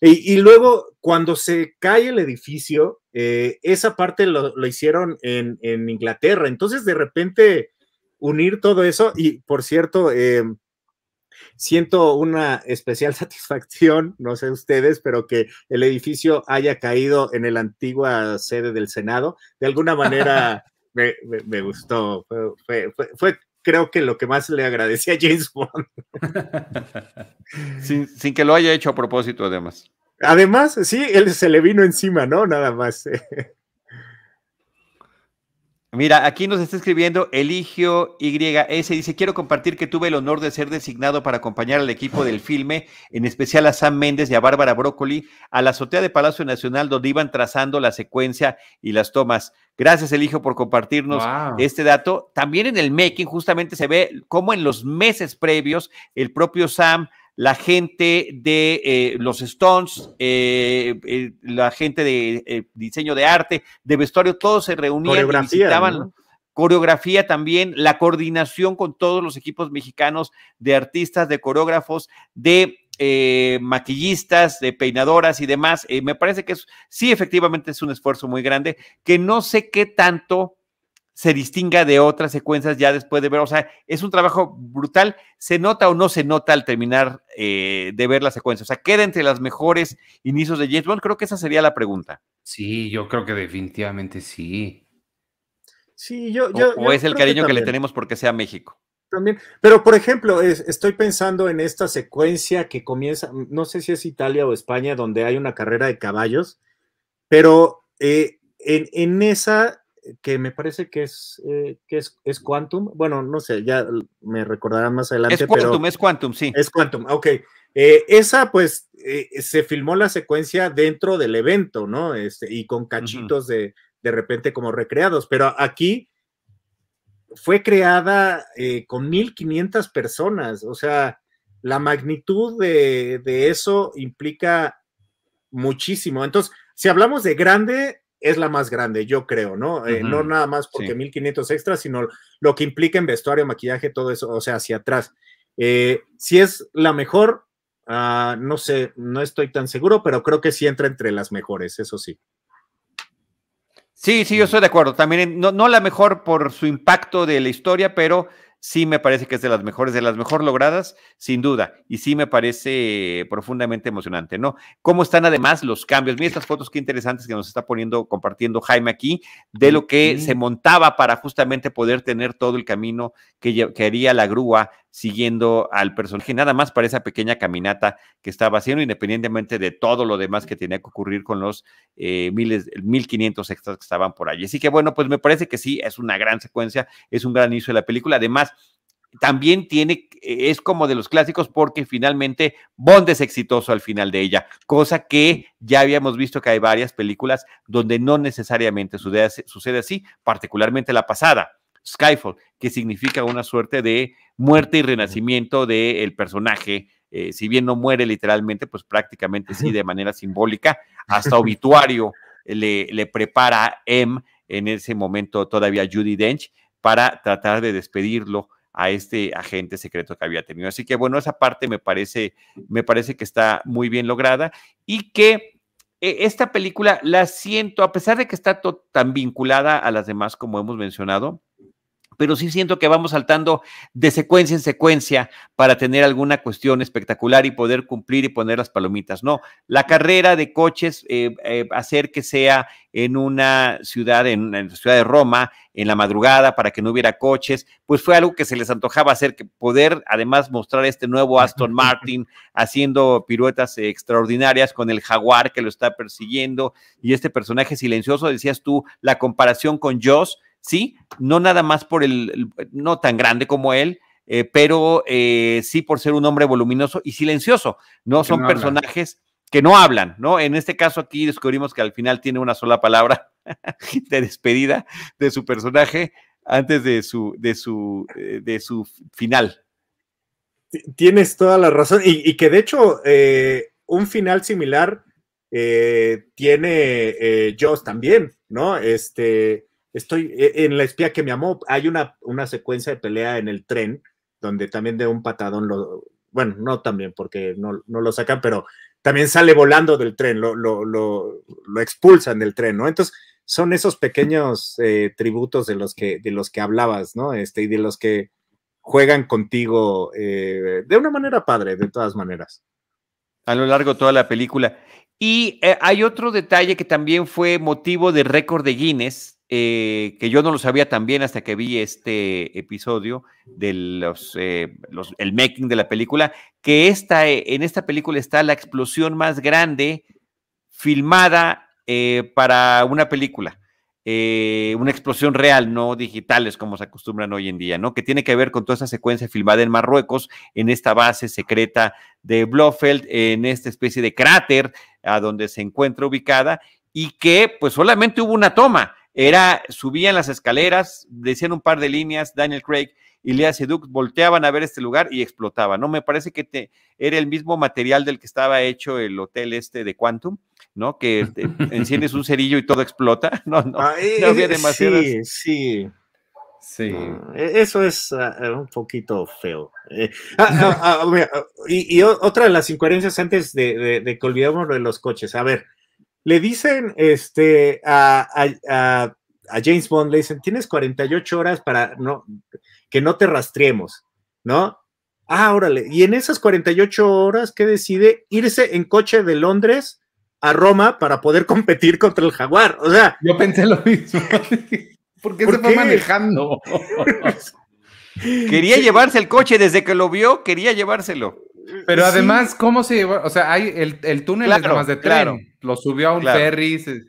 Speaker 3: Y, luego, cuando se cae el edificio, esa parte lo, hicieron en, en, Inglaterra. Entonces, de repente, unir todo eso, y por cierto, siento una especial satisfacción, no sé ustedes, pero que el edificio haya caído en la antigua sede del Senado. De alguna manera me, gustó. Fue, creo que lo que más le agradecí a James Bond.
Speaker 2: sin, que lo haya hecho a propósito, además.
Speaker 3: Además, sí, él se le vino encima, ¿no? Nada más.
Speaker 2: Mira, aquí nos está escribiendo Eligio YS, dice, quiero compartir que tuve el honor de ser designado para acompañar al equipo del filme, en especial a Sam Méndez y a Bárbara Brócoli, a la azotea de Palacio Nacional, donde iban trazando la secuencia y las tomas. Gracias, Eligio, por compartirnos este dato. También en el making justamente se ve cómo en los meses previos el propio Sam la gente de eh, los Stones, eh, eh, la gente de diseño de arte, de vestuario, todos se reunían y visitaban. Coreografía también, la coordinación con todos los equipos mexicanos de artistas, de coreógrafos, de maquillistas, de peinadoras y demás. me parece que es, sí, efectivamente es un esfuerzo muy grande, que no sé qué tanto se distinga de otras secuencias ya después de ver, o sea, es un trabajo brutal, se nota o no se nota al terminar eh, de ver la secuencia, o sea, queda entre las mejores inicios de James Bond, creo que esa sería la pregunta.
Speaker 4: Sí, yo creo que definitivamente sí.
Speaker 3: Sí, yo... yo
Speaker 2: o, es el cariño que, le tenemos porque sea México.
Speaker 3: También, pero por ejemplo, estoy pensando en esta secuencia que comienza, no sé si es Italia o España, donde hay una carrera de caballos, pero eh, en, en esa que me parece que es, eh, que es, es, Quantum. Bueno, no sé, ya me recordarán más adelante.
Speaker 2: Es Quantum, es Quantum, sí.
Speaker 3: Es Quantum, ok. Eh, esa, pues, eh, se filmó la secuencia dentro del evento, ¿no? Este, y con cachitos de, de repente como recreados, pero aquí fue creada con 1500 personas, o sea, la magnitud de, de eso implica muchísimo. Entonces, si hablamos de grande, es la más grande, yo creo, ¿no? Eh, no nada más porque 1500 extras, sino lo que implica en vestuario, maquillaje, todo eso, o sea, hacia atrás. Eh, si es la mejor, ah, no sé, no estoy tan seguro, pero creo que sí entra entre las mejores, eso sí.
Speaker 2: Sí, sí, yo estoy de acuerdo. También, no, no la mejor por su impacto de la historia, pero sí me parece que es de las mejores, de las mejor logradas, sin duda, y sí me parece profundamente emocionante, ¿no? Cómo están además los cambios. Mira estas fotos qué interesantes que nos está poniendo, compartiendo Jaime aquí, de lo que se montaba para justamente poder tener todo el camino que, que haría la grúa siguiendo al personaje, nada más para esa pequeña caminata que estaba haciendo, independientemente de todo lo demás que tenía que ocurrir con los eh, miles, 1500 extras que estaban por allí. Así que bueno, pues me parece que sí, es una gran secuencia, es un gran inicio de la película. Además, también tiene, es como de los clásicos porque finalmente Bond es exitoso al final de ella, cosa que ya habíamos visto que hay varias películas donde no necesariamente sucede, sucede así, particularmente la pasada. Skyfall, que significa una suerte de muerte y renacimiento del personaje. Eh, si bien no muere literalmente, pues prácticamente sí, de manera simbólica, hasta obituario le, le prepara M en ese momento todavía Judy Dench para tratar de despedirlo a este agente secreto que había tenido. Así que bueno, esa parte me parece, me parece que está muy bien lograda y que eh, esta película la siento, a pesar de que está tan vinculada a las demás como hemos mencionado, pero sí siento que vamos saltando de secuencia en secuencia para tener alguna cuestión espectacular y poder cumplir y poner las palomitas. No, la carrera de coches, eh, eh, hacer que sea en una ciudad, en, la ciudad de Roma, en la madrugada, para que no hubiera coches, pues fue algo que se les antojaba hacer, que poder además mostrar este nuevo Aston Martin haciendo piruetas extraordinarias con el jaguar que lo está persiguiendo y este personaje silencioso, decías tú, la comparación con Joss sí, no nada más por el, no tan grande como él, eh, pero eh, sí por ser un hombre voluminoso y silencioso, ¿no? Son personajes que no hablan, ¿no? En este caso aquí descubrimos que al final tiene una sola palabra de despedida de su personaje antes de su, de su, eh, de su final.
Speaker 3: Tienes toda la razón y, que de hecho un final similar tiene Joss también, ¿no? Este, estoy e, en la espía que me amó. Hay una, una secuencia de pelea en el tren donde también de un patadón lo, bueno, no también porque no, no lo sacan, pero también sale volando del tren, lo, lo, lo, expulsan del tren, ¿no? Entonces, son esos pequeños eh, tributos de los, que, de los que hablabas, ¿no? Este, y de los que juegan contigo eh, de una manera padre, de todas maneras.
Speaker 2: A lo largo de toda la película. Y eh, hay otro detalle que también fue motivo de récord de Guinness, eh, que yo no lo sabía también hasta que vi este episodio del los, eh, el making de la película, que esta, eh, en esta película está la explosión más grande filmada para una película. una explosión real, no digitales como se acostumbran hoy en día, ¿no? Que tiene que ver con toda esa secuencia filmada en Marruecos, en esta base secreta de Blofeld, en esta especie de cráter a donde se encuentra ubicada, y que pues solamente hubo una toma era, subían las escaleras, decían un par de líneas, Daniel Craig y Lea Seydoux volteaban a ver este lugar y explotaba, ¿no? Me parece que te, era el mismo material del que estaba hecho el hotel este de Quantum, ¿no? Que enciendes un cerillo y todo explota, no, no,
Speaker 3: Ah,
Speaker 2: no había
Speaker 3: eh,
Speaker 2: demasiadas.
Speaker 3: Sí, sí.
Speaker 4: Sí.
Speaker 3: No, e- Eso es ah, ah, un poquito feo. Eh, ah, ah, ah, mira, ah, y, otra de las incoherencias antes de, de- de que olvidemos lo de los coches. A ver, le dicen este, a, a- a- a James Bond, le dicen, tienes 48 horas para no, que no te rastreemos, ¿no? Ah, órale. Y en esas 48 horas, ¿qué decide? Irse en coche de Londres a Roma para poder competir contra el jaguar. O sea,
Speaker 4: Yo pensé lo mismo. ¿Por qué
Speaker 3: ¿Por
Speaker 4: se fue
Speaker 3: qué?
Speaker 4: manejando?
Speaker 2: Quería llevarse el coche desde que lo vio, quería llevárselo.
Speaker 4: Pero además, ¿cómo se llevó? O sea, hay el, el túnel es
Speaker 2: Claro,
Speaker 4: nada más de tren.
Speaker 2: claro.
Speaker 4: Lo subió a un
Speaker 2: Claro.
Speaker 4: ferry. se-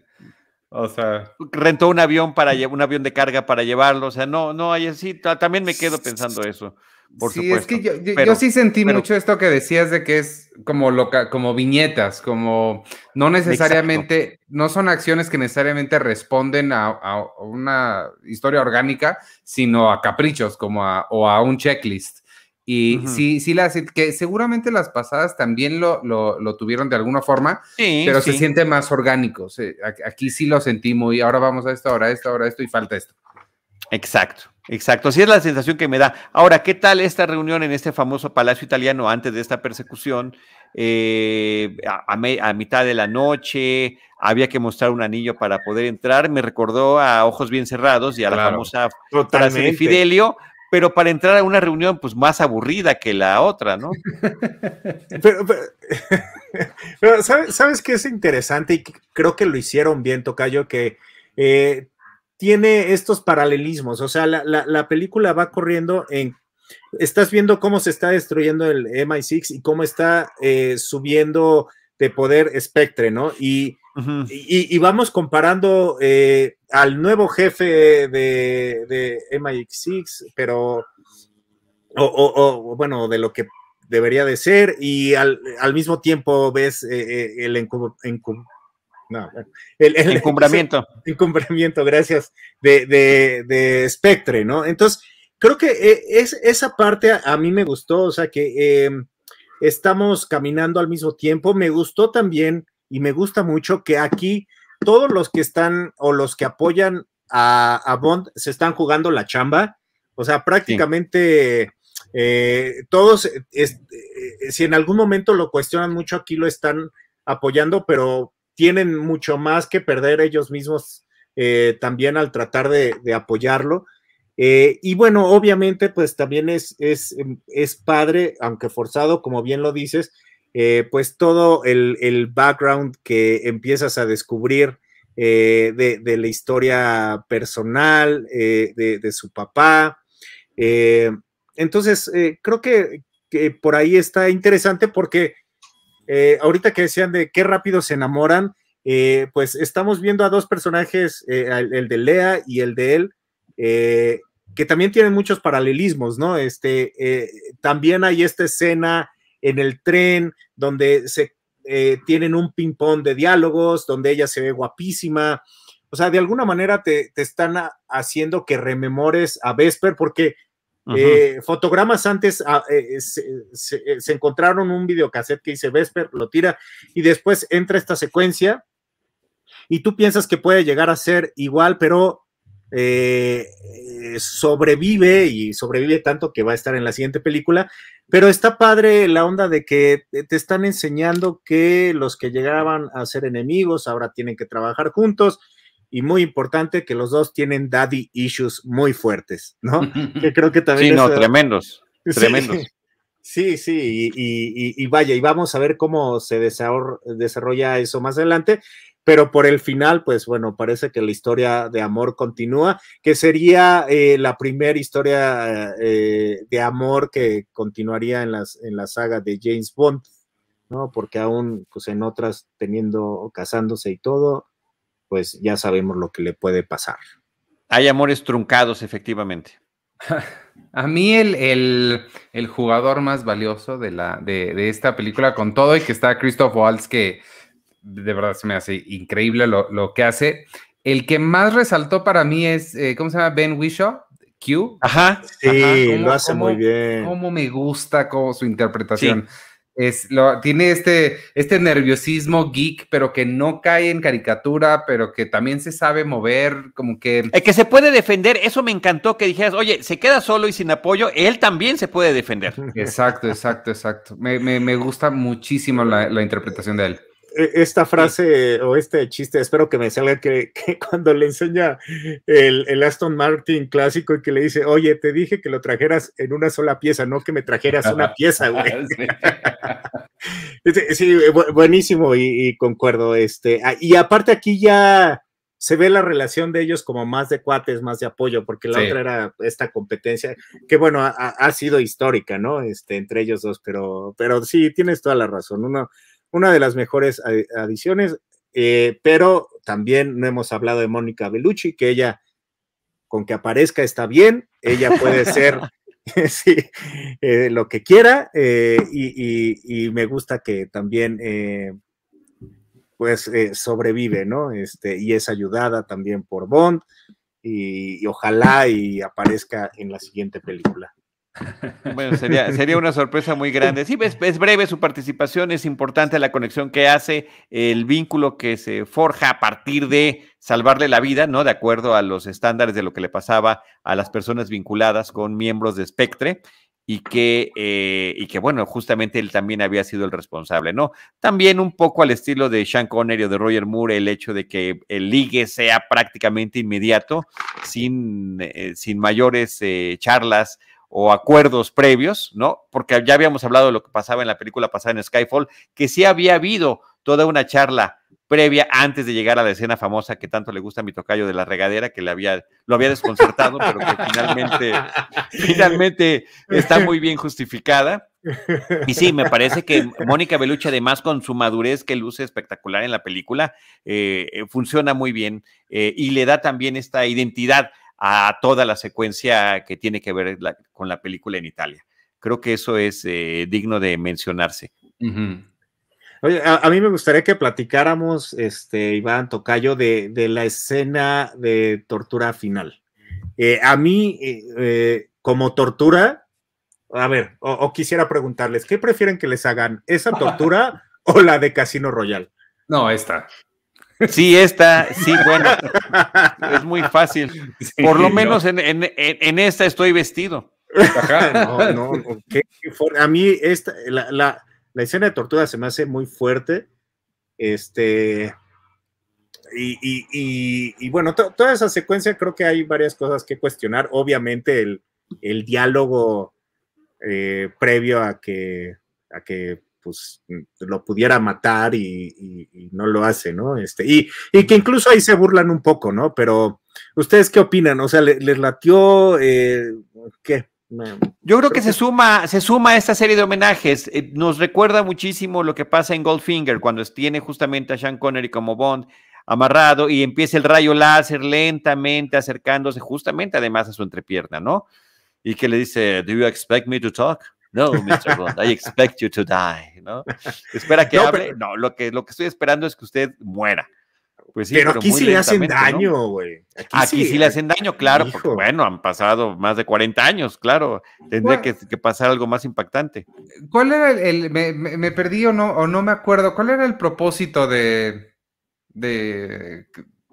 Speaker 4: o sea,
Speaker 2: Rentó un avión para un avión de carga para llevarlo, o sea, no, no hay así, ta- también me quedo pensando eso, por
Speaker 4: sí,
Speaker 2: supuesto.
Speaker 4: es que yo, yo-
Speaker 2: Pero-
Speaker 4: yo sí sentí
Speaker 2: pero-
Speaker 4: mucho esto que decías de que es como loca, como viñetas, como no necesariamente, no son acciones que necesariamente responden a, a una historia orgánica, sino a caprichos, como a, o a un checklist. Y
Speaker 2: Ujú.
Speaker 4: sí, sí las, que seguramente las pasadas también lo, lo, lo tuvieron de alguna forma,
Speaker 2: Sí,
Speaker 4: pero
Speaker 2: sí.
Speaker 4: se siente más orgánico. se- aquí sí lo sentí muy, ahora vamos a esto, ahora esto, ahora esto y falta esto.
Speaker 2: Exacto, exacto. Así es la sensación que me da. Ahora, ¿qué tal esta reunión en este famoso palacio italiano antes de esta persecución? Eh, a, a me- a mitad de la noche, había que mostrar un anillo para poder entrar. Me recordó a Ojos Bien Cerrados y a la famosa frase de. Fidelio, pero para entrar a una reunión pues más aburrida que la otra, ¿no?
Speaker 3: Pero, ¿sabes, ¿sabes qué es interesante? Y creo que lo hicieron bien, Tocayo, que eh, tiene estos paralelismos. O sea, la, la- la película va corriendo en. Estás viendo cómo se está destruyendo el MI6 y cómo está eh, subiendo de poder Spectre, ¿no? Y, Y- y vamos comparando eh, al nuevo jefe de, de MI6, pero. O, o- o, bueno, de lo que debería de ser, y al, al mismo tiempo ves eh, eh, el no, el- el-
Speaker 2: Encumbramiento.
Speaker 3: encumbramiento, gracias, de, de, de Spectre, ¿no? Entonces, creo que es, esa parte a, a mí me gustó, o sea, que eh, estamos caminando al mismo tiempo. Me gustó también y me gusta mucho que aquí todos los que están o los que apoyan a, a Bond se están jugando la chamba, o sea, prácticamente... eh, todos, es- eh, si en algún momento lo cuestionan mucho, aquí lo están apoyando, pero tienen mucho más que perder ellos mismos eh, también al tratar de, de apoyarlo. Eh, y bueno, obviamente, pues también es, es, es padre, aunque forzado, como bien lo dices, eh, pues todo el, el background que empiezas a descubrir eh, de, de la historia personal eh, de, de su papá. Entonces, creo que, que por ahí está interesante porque ahorita que decían de qué rápido se enamoran, pues estamos viendo a dos personajes, el, el de Lea y el de él, que también tienen muchos paralelismos, ¿no? Este, también hay esta escena en el tren donde se eh, tienen un ping-pong de diálogos, donde ella se ve guapísima. O sea, de alguna manera te, te están a- haciendo que rememores a Vesper, porque eh, fotogramas antes ah, eh, se, se- se encontraron un videocassette que dice Vesper, lo tira y después entra esta secuencia y tú piensas que puede llegar a ser igual, pero eh, eh, sobrevive y sobrevive tanto que va a estar en la siguiente película. Pero está padre la onda de que te están enseñando que los que llegaban a ser enemigos ahora tienen que trabajar juntos. Y muy importante que los dos tienen daddy issues muy fuertes, ¿no? Que creo que también
Speaker 2: Sí, no,
Speaker 3: es,
Speaker 2: tremendos,
Speaker 3: Sí,
Speaker 2: tremendos.
Speaker 3: Sí, sí, y, y- y- vaya, y vamos a ver cómo se desarro- desarrolla eso más adelante, pero por el final, pues bueno, parece que la historia de amor continúa, que sería eh, la primera historia eh, de amor que continuaría en, las, en la saga de James Bond, ¿no? Porque aún, pues en otras, teniendo, casándose y todo, pues ya sabemos lo que le puede pasar.
Speaker 2: Hay amores truncados, efectivamente.
Speaker 4: A mí el, el- el jugador más valioso de, la, de, de esta película, con todo y que está Christoph Waltz, que de verdad se me hace increíble lo, lo que hace, El que más resaltó para mí es, eh, ¿cómo se llama? Ben Wishaw, Q.
Speaker 2: Ajá.
Speaker 3: Sí, lo hace muy bien.
Speaker 4: Cómo me gusta como su interpretación. Es, lo, tiene este, este nerviosismo geek, pero que no cae en caricatura, pero que también se sabe mover, como que...
Speaker 2: El que se puede defender, eso me encantó que dijeras, oye, se queda solo y sin apoyo, él también se puede defender.
Speaker 4: Exacto, exacto, exacto. Me, me, me gusta muchísimo la, la interpretación de él.
Speaker 3: E, esta frase o este chiste, espero que me salga que, que cuando le enseña el, el, Aston Martin clásico y que le dice, oye, te dije que lo trajeras en una sola pieza, no que me trajeras una pieza, güey. sí, buenísimo y, y, concuerdo. Este, ah, y aparte aquí ya se ve la relación de ellos como más de cuates, más de apoyo, porque la sí. otra era esta competencia, que bueno, ha, ha, sido histórica, ¿no? Este, entre ellos dos, pero, pero sí, tienes toda la razón. Uno, una de las mejores adiciones, eh, pero también no hemos hablado de Mónica Bellucci, que ella, con que aparezca está bien, ella puede ser sí, eh, lo que quiera, eh, y, y, y, me gusta que también eh, pues sobrevive, ¿no? Este, y es ayudada también por Bond, y, y ojalá y aparezca en la siguiente película.
Speaker 2: Bueno, sería, sería una sorpresa muy grande. Sí, es, es, breve su participación, es importante la conexión que hace, el vínculo que se forja a partir de salvarle la vida, ¿no? De acuerdo a los estándares de lo que le pasaba a las personas vinculadas con miembros de Spectre. Y que, eh, y que, bueno, justamente él también había sido el responsable, ¿no? También un poco al estilo de Sean Connery o de Roger Moore, el hecho de que el ligue sea prácticamente inmediato, sin, eh, sin mayores eh, charlas o acuerdos previos, ¿no? Porque ya habíamos hablado de lo que pasaba en la película pasada en Skyfall, que sí había habido toda una charla previa antes de llegar a la escena famosa que tanto le gusta a mi tocayo de la regadera, que le había, lo había desconcertado, pero que finalmente, finalmente está muy bien justificada. Y sí, me parece que Mónica Beluche, además con su madurez que luce espectacular en la película, eh, funciona muy bien eh, y le da también esta identidad a toda la secuencia que tiene que ver la, con la película en Italia. Creo que eso es eh, digno de mencionarse.
Speaker 3: Uh -huh. Oye, a, a, mí me gustaría que platicáramos, este, Iván Tocayo, de, de la escena de tortura final. Eh, a mí, eh, como tortura, a ver, o, o, quisiera preguntarles, ¿qué prefieren que les hagan? ¿Esa tortura o la de Casino Royal?
Speaker 4: No, esta.
Speaker 2: Sí, esta, sí, bueno, es muy fácil. Por lo menos en, en, en esta estoy vestido.
Speaker 3: Ajá, no, no, ¿qué, a mí esta, la, la, la, escena de tortura se me hace muy fuerte. Este, y, y, y, y bueno, to, toda esa secuencia creo que hay varias cosas que cuestionar. Obviamente el, el diálogo eh, previo a que, a que pues lo pudiera matar y, y, y, no lo hace, ¿no? Este, y, y que incluso ahí se burlan un poco, ¿no? Pero, ¿ustedes qué opinan? O sea, ¿les, les latió eh, qué?
Speaker 2: Yo creo que se suma, se suma a esta serie de homenajes. Eh, nos recuerda muchísimo lo que pasa en Goldfinger, cuando tiene justamente a Sean Connery como Bond amarrado y empieza el rayo láser lentamente acercándose justamente además a su entrepierna, ¿no? Y que le dice, ¿Do you expect me to talk? No, Mr. Bond, I expect you to die, ¿no? Espera que no, hable. Pero, no, lo que, lo que estoy esperando es que usted muera.
Speaker 3: Pues sí, pero, pero aquí sí le hacen daño, güey.
Speaker 2: ¿no? Aquí, aquí sí, sí, le hacen daño, claro, hijo. porque bueno, han pasado más de 40 años, claro. Tendría que, que, pasar algo más impactante.
Speaker 4: ¿Cuál era el, el me, me, me, perdí o no, o no me acuerdo, cuál era el propósito de, de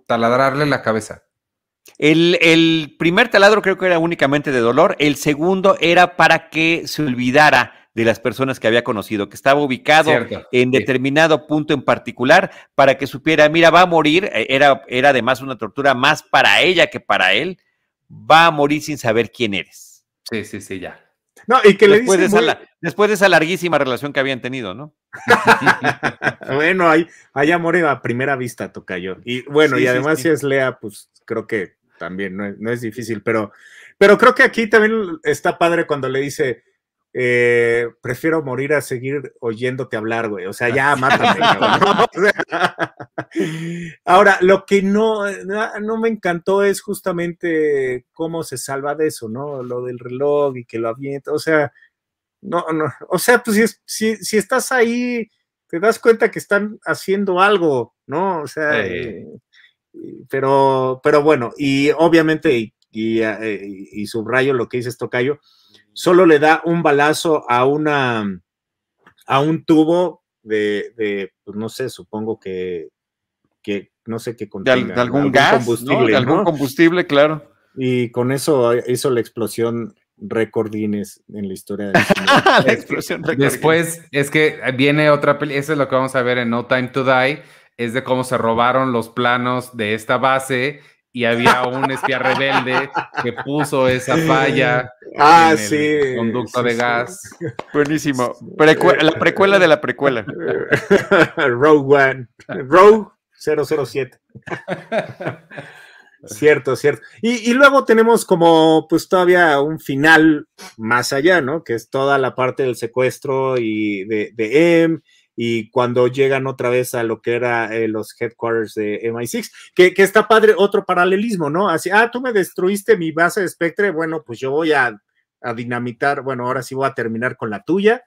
Speaker 4: taladrarle la cabeza?
Speaker 2: El, el, primer taladro creo que era únicamente de dolor, el segundo era para que se olvidara de las personas que había conocido, que estaba ubicado Cierto, en determinado punto en particular, para que supiera, mira, va a morir, eh, era, era además una tortura más para ella que para él, va a morir sin saber quién eres.
Speaker 4: Sí, sí, sí, ya.
Speaker 3: No, y que
Speaker 2: después
Speaker 3: le
Speaker 2: de esa, muy... después de esa larguísima relación que habían tenido, ¿no?
Speaker 3: bueno, hay, hay amor a primera vista, Tocayo. Y bueno, sí, y además sí, si es Lea, pues creo que también no es, no es, difícil, pero, pero creo que aquí también está padre cuando le dice, eh, prefiero morir a seguir oyéndote hablar, güey. O sea, ya mátame. ¿no? Ahora, lo que no, no me encantó es justamente cómo se salva de eso, ¿no? Lo del reloj y que lo avienta. O sea, no, no. O sea, pues si, si, si estás ahí, te das cuenta que están haciendo algo, ¿no? O sea, eh, pero, pero bueno, y obviamente, y, y, eh, y subrayo lo que dice Tocayo, solo le da un balazo a una a un tubo de, de pues no sé, supongo que, que no sé qué
Speaker 2: contiene. De, algún, gas, combustible, De algún combustible, claro.
Speaker 3: Y con eso hizo la explosión récord en la historia de
Speaker 4: la explosión Después es que viene otra película, eso es lo que vamos a ver en No Time to Die, es de cómo se robaron los planos de esta base y había un espía rebelde que puso esa falla
Speaker 3: ah, en el
Speaker 4: conducto de gas.
Speaker 2: Buenísimo. la precuela de la precuela.
Speaker 3: Rogue One. Rogue 007. cierto, cierto. Y, y, luego tenemos como pues todavía un final más allá, ¿no? Que es toda la parte del secuestro y de, de M y cuando llegan otra vez a lo que era eh, los headquarters de MI6, que, que, está padre otro paralelismo, ¿no? Así, ah, tú me destruiste mi base de Spectre, bueno, pues yo voy a, a dinamitar, bueno, ahora sí voy a terminar con la tuya.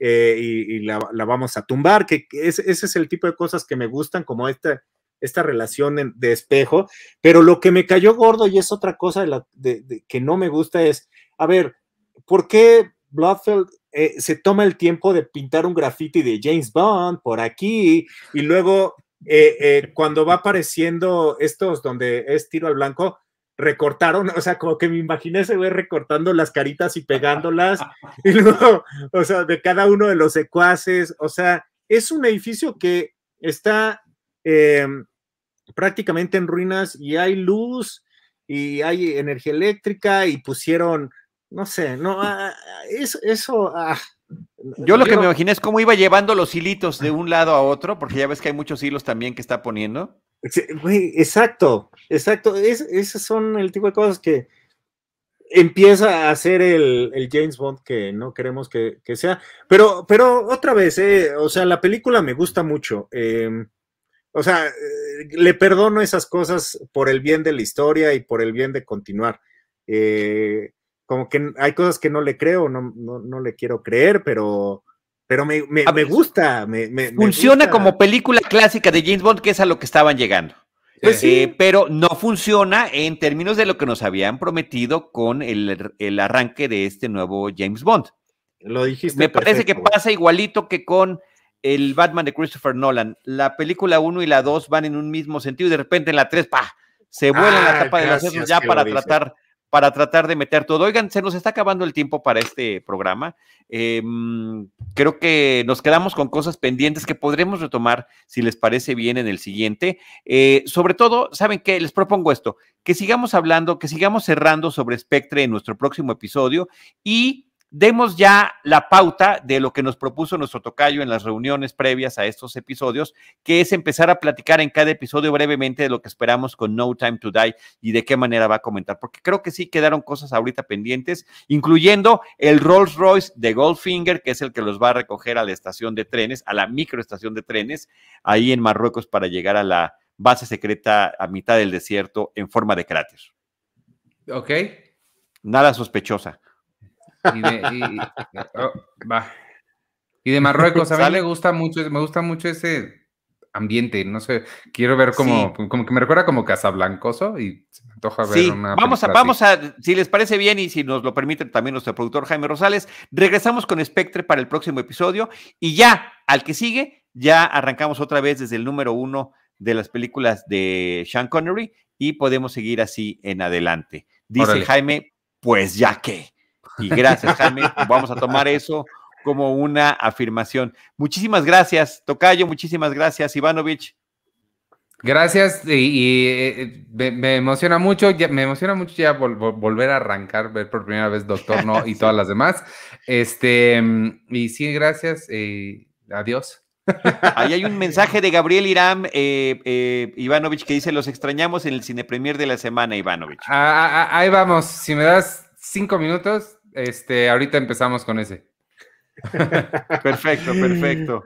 Speaker 3: Eh, y, la, la, vamos a tumbar, que, ese es el tipo de cosas que me gustan, como esta, esta relación de espejo, pero lo que me cayó gordo y es otra cosa de la, de, que no me gusta es, a ver, ¿por qué Bloodfield eh, se toma el tiempo de pintar un graffiti de James Bond por aquí y luego eh, eh, cuando va apareciendo estos donde es tiro al blanco, recortaron, o sea, como que me imaginé ese güey recortando las caritas y pegándolas, y luego, o sea, de cada uno de los secuaces, o sea, es un edificio que está em, prácticamente en ruinas y hay luz y hay energía eléctrica y pusieron no sé, no, ah, ah, eso, eso ah,
Speaker 2: yo lo que me imaginé es cómo iba llevando los hilitos de un lado a otro, porque ya ves que hay muchos hilos también que está poniendo.
Speaker 3: exacto, exacto. esos son el tipo de cosas que empieza a hacer el, James Bond que no queremos que, sea. Pero, pero otra vez, eh, o sea, la película me gusta mucho. Em, o sea, eh, le perdono esas cosas por el bien de la historia y por el bien de continuar. Eh, como que hay cosas que no le creo, no, no, le quiero creer, pero, pero me, me, gusta. Me,
Speaker 2: funciona como película clásica de James Bond, que es a lo que estaban llegando. Pues eh, pero no funciona en términos de lo que nos habían prometido con el, el arranque de este nuevo James Bond.
Speaker 3: Lo dijiste.
Speaker 2: Me parece que pasa igualito que con el Batman de Christopher Nolan. La película 1 y la 2 van en un mismo sentido y de repente en la 3, ¡pa! Se vuelve la tapa de los sesos ya para tratar para tratar de meter todo. Oigan, se nos está acabando el tiempo para este programa. Em, creo que nos quedamos con cosas pendientes que podremos retomar, si les parece bien, en el siguiente. Eh, sobre todo, ¿saben qué? Les propongo esto, que sigamos hablando, que sigamos cerrando sobre Spectre en nuestro próximo episodio y demos ya la pauta de lo que nos propuso nuestro tocayo en las reuniones previas a estos episodios, que es empezar a platicar en cada episodio brevemente de lo que esperamos con No Time to Die y de qué manera va a comentar, porque creo que sí quedaron cosas ahorita pendientes, incluyendo el Rolls Royce de Goldfinger, que es el que los va a recoger a la estación de trenes, a la microestación de trenes, ahí en Marruecos para llegar a la base secreta a mitad del desierto en forma de cráter.
Speaker 4: Ok.
Speaker 2: Nada sospechosa.
Speaker 4: Y de, oh, y, de Marruecos, a mí me gusta mucho, me gusta mucho ese ambiente, no sé, quiero ver como, como que me recuerda como Casablancoso y se me antoja ver una
Speaker 2: vamos a, vamos a, si les parece bien y si nos lo permite también nuestro productor Jaime Rosales, regresamos con Spectre para el próximo episodio y ya, al que sigue, ya arrancamos otra vez desde el número uno de las películas de Sean Connery y podemos seguir así en adelante. Dice Jaime, pues ya que. Y gracias, Jaime. Vamos a tomar eso como una afirmación. Muchísimas gracias, Tocayo. Muchísimas gracias, Ivanovich.
Speaker 4: Gracias y, eh, me, emociona mucho, me emociona mucho ya volver a arrancar, ver por primera vez Doctor No y todas las demás. Este, y sí, gracias, eh, adiós.
Speaker 2: Ahí hay un mensaje de Gabriel Irán eh, Ivanovich que dice, los extrañamos en el cine premier de la semana, Ivanovich.
Speaker 4: Ah, ah, ah, ahí vamos, si me das cinco minutos, este, ahorita empezamos con ese.
Speaker 2: perfecto, perfecto.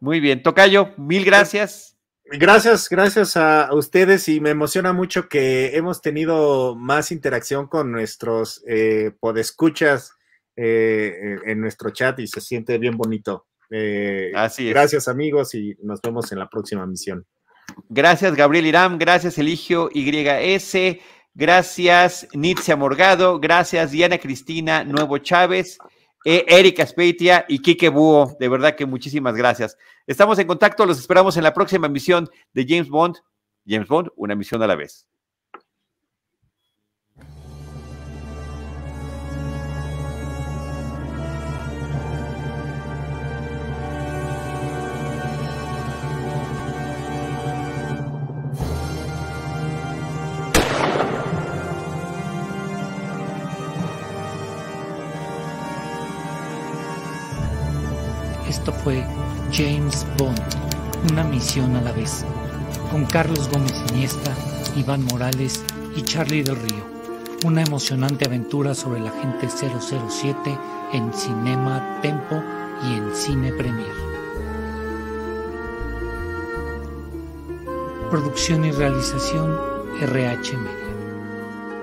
Speaker 2: Muy bien, Tocayo, mil gracias.
Speaker 3: Gracias, gracias a, ustedes y me emociona mucho que hemos tenido más interacción con nuestros eh, podescuchas eh, en nuestro chat y se siente bien bonito. Eh,
Speaker 2: Así es.
Speaker 3: Gracias amigos y nos vemos en la próxima misión.
Speaker 2: Gracias, Gabriel Iram. Gracias, Eligio YS. Gracias, Nitzia Morgado. Gracias, Diana Cristina Nuevo Chávez. E Erika Speitia y Kike Búho. De verdad que muchísimas gracias. Estamos en contacto. Los esperamos en la próxima emisión de James Bond. James Bond, una misión a la vez.
Speaker 1: Fue James Bond, una misión a la vez, con Carlos Gómez Iniesta, Iván Morales y Charlie del Río. Una emocionante aventura sobre el agente 007 en Cinema Tempo y en Cine Premier. Producción y realización RH Media.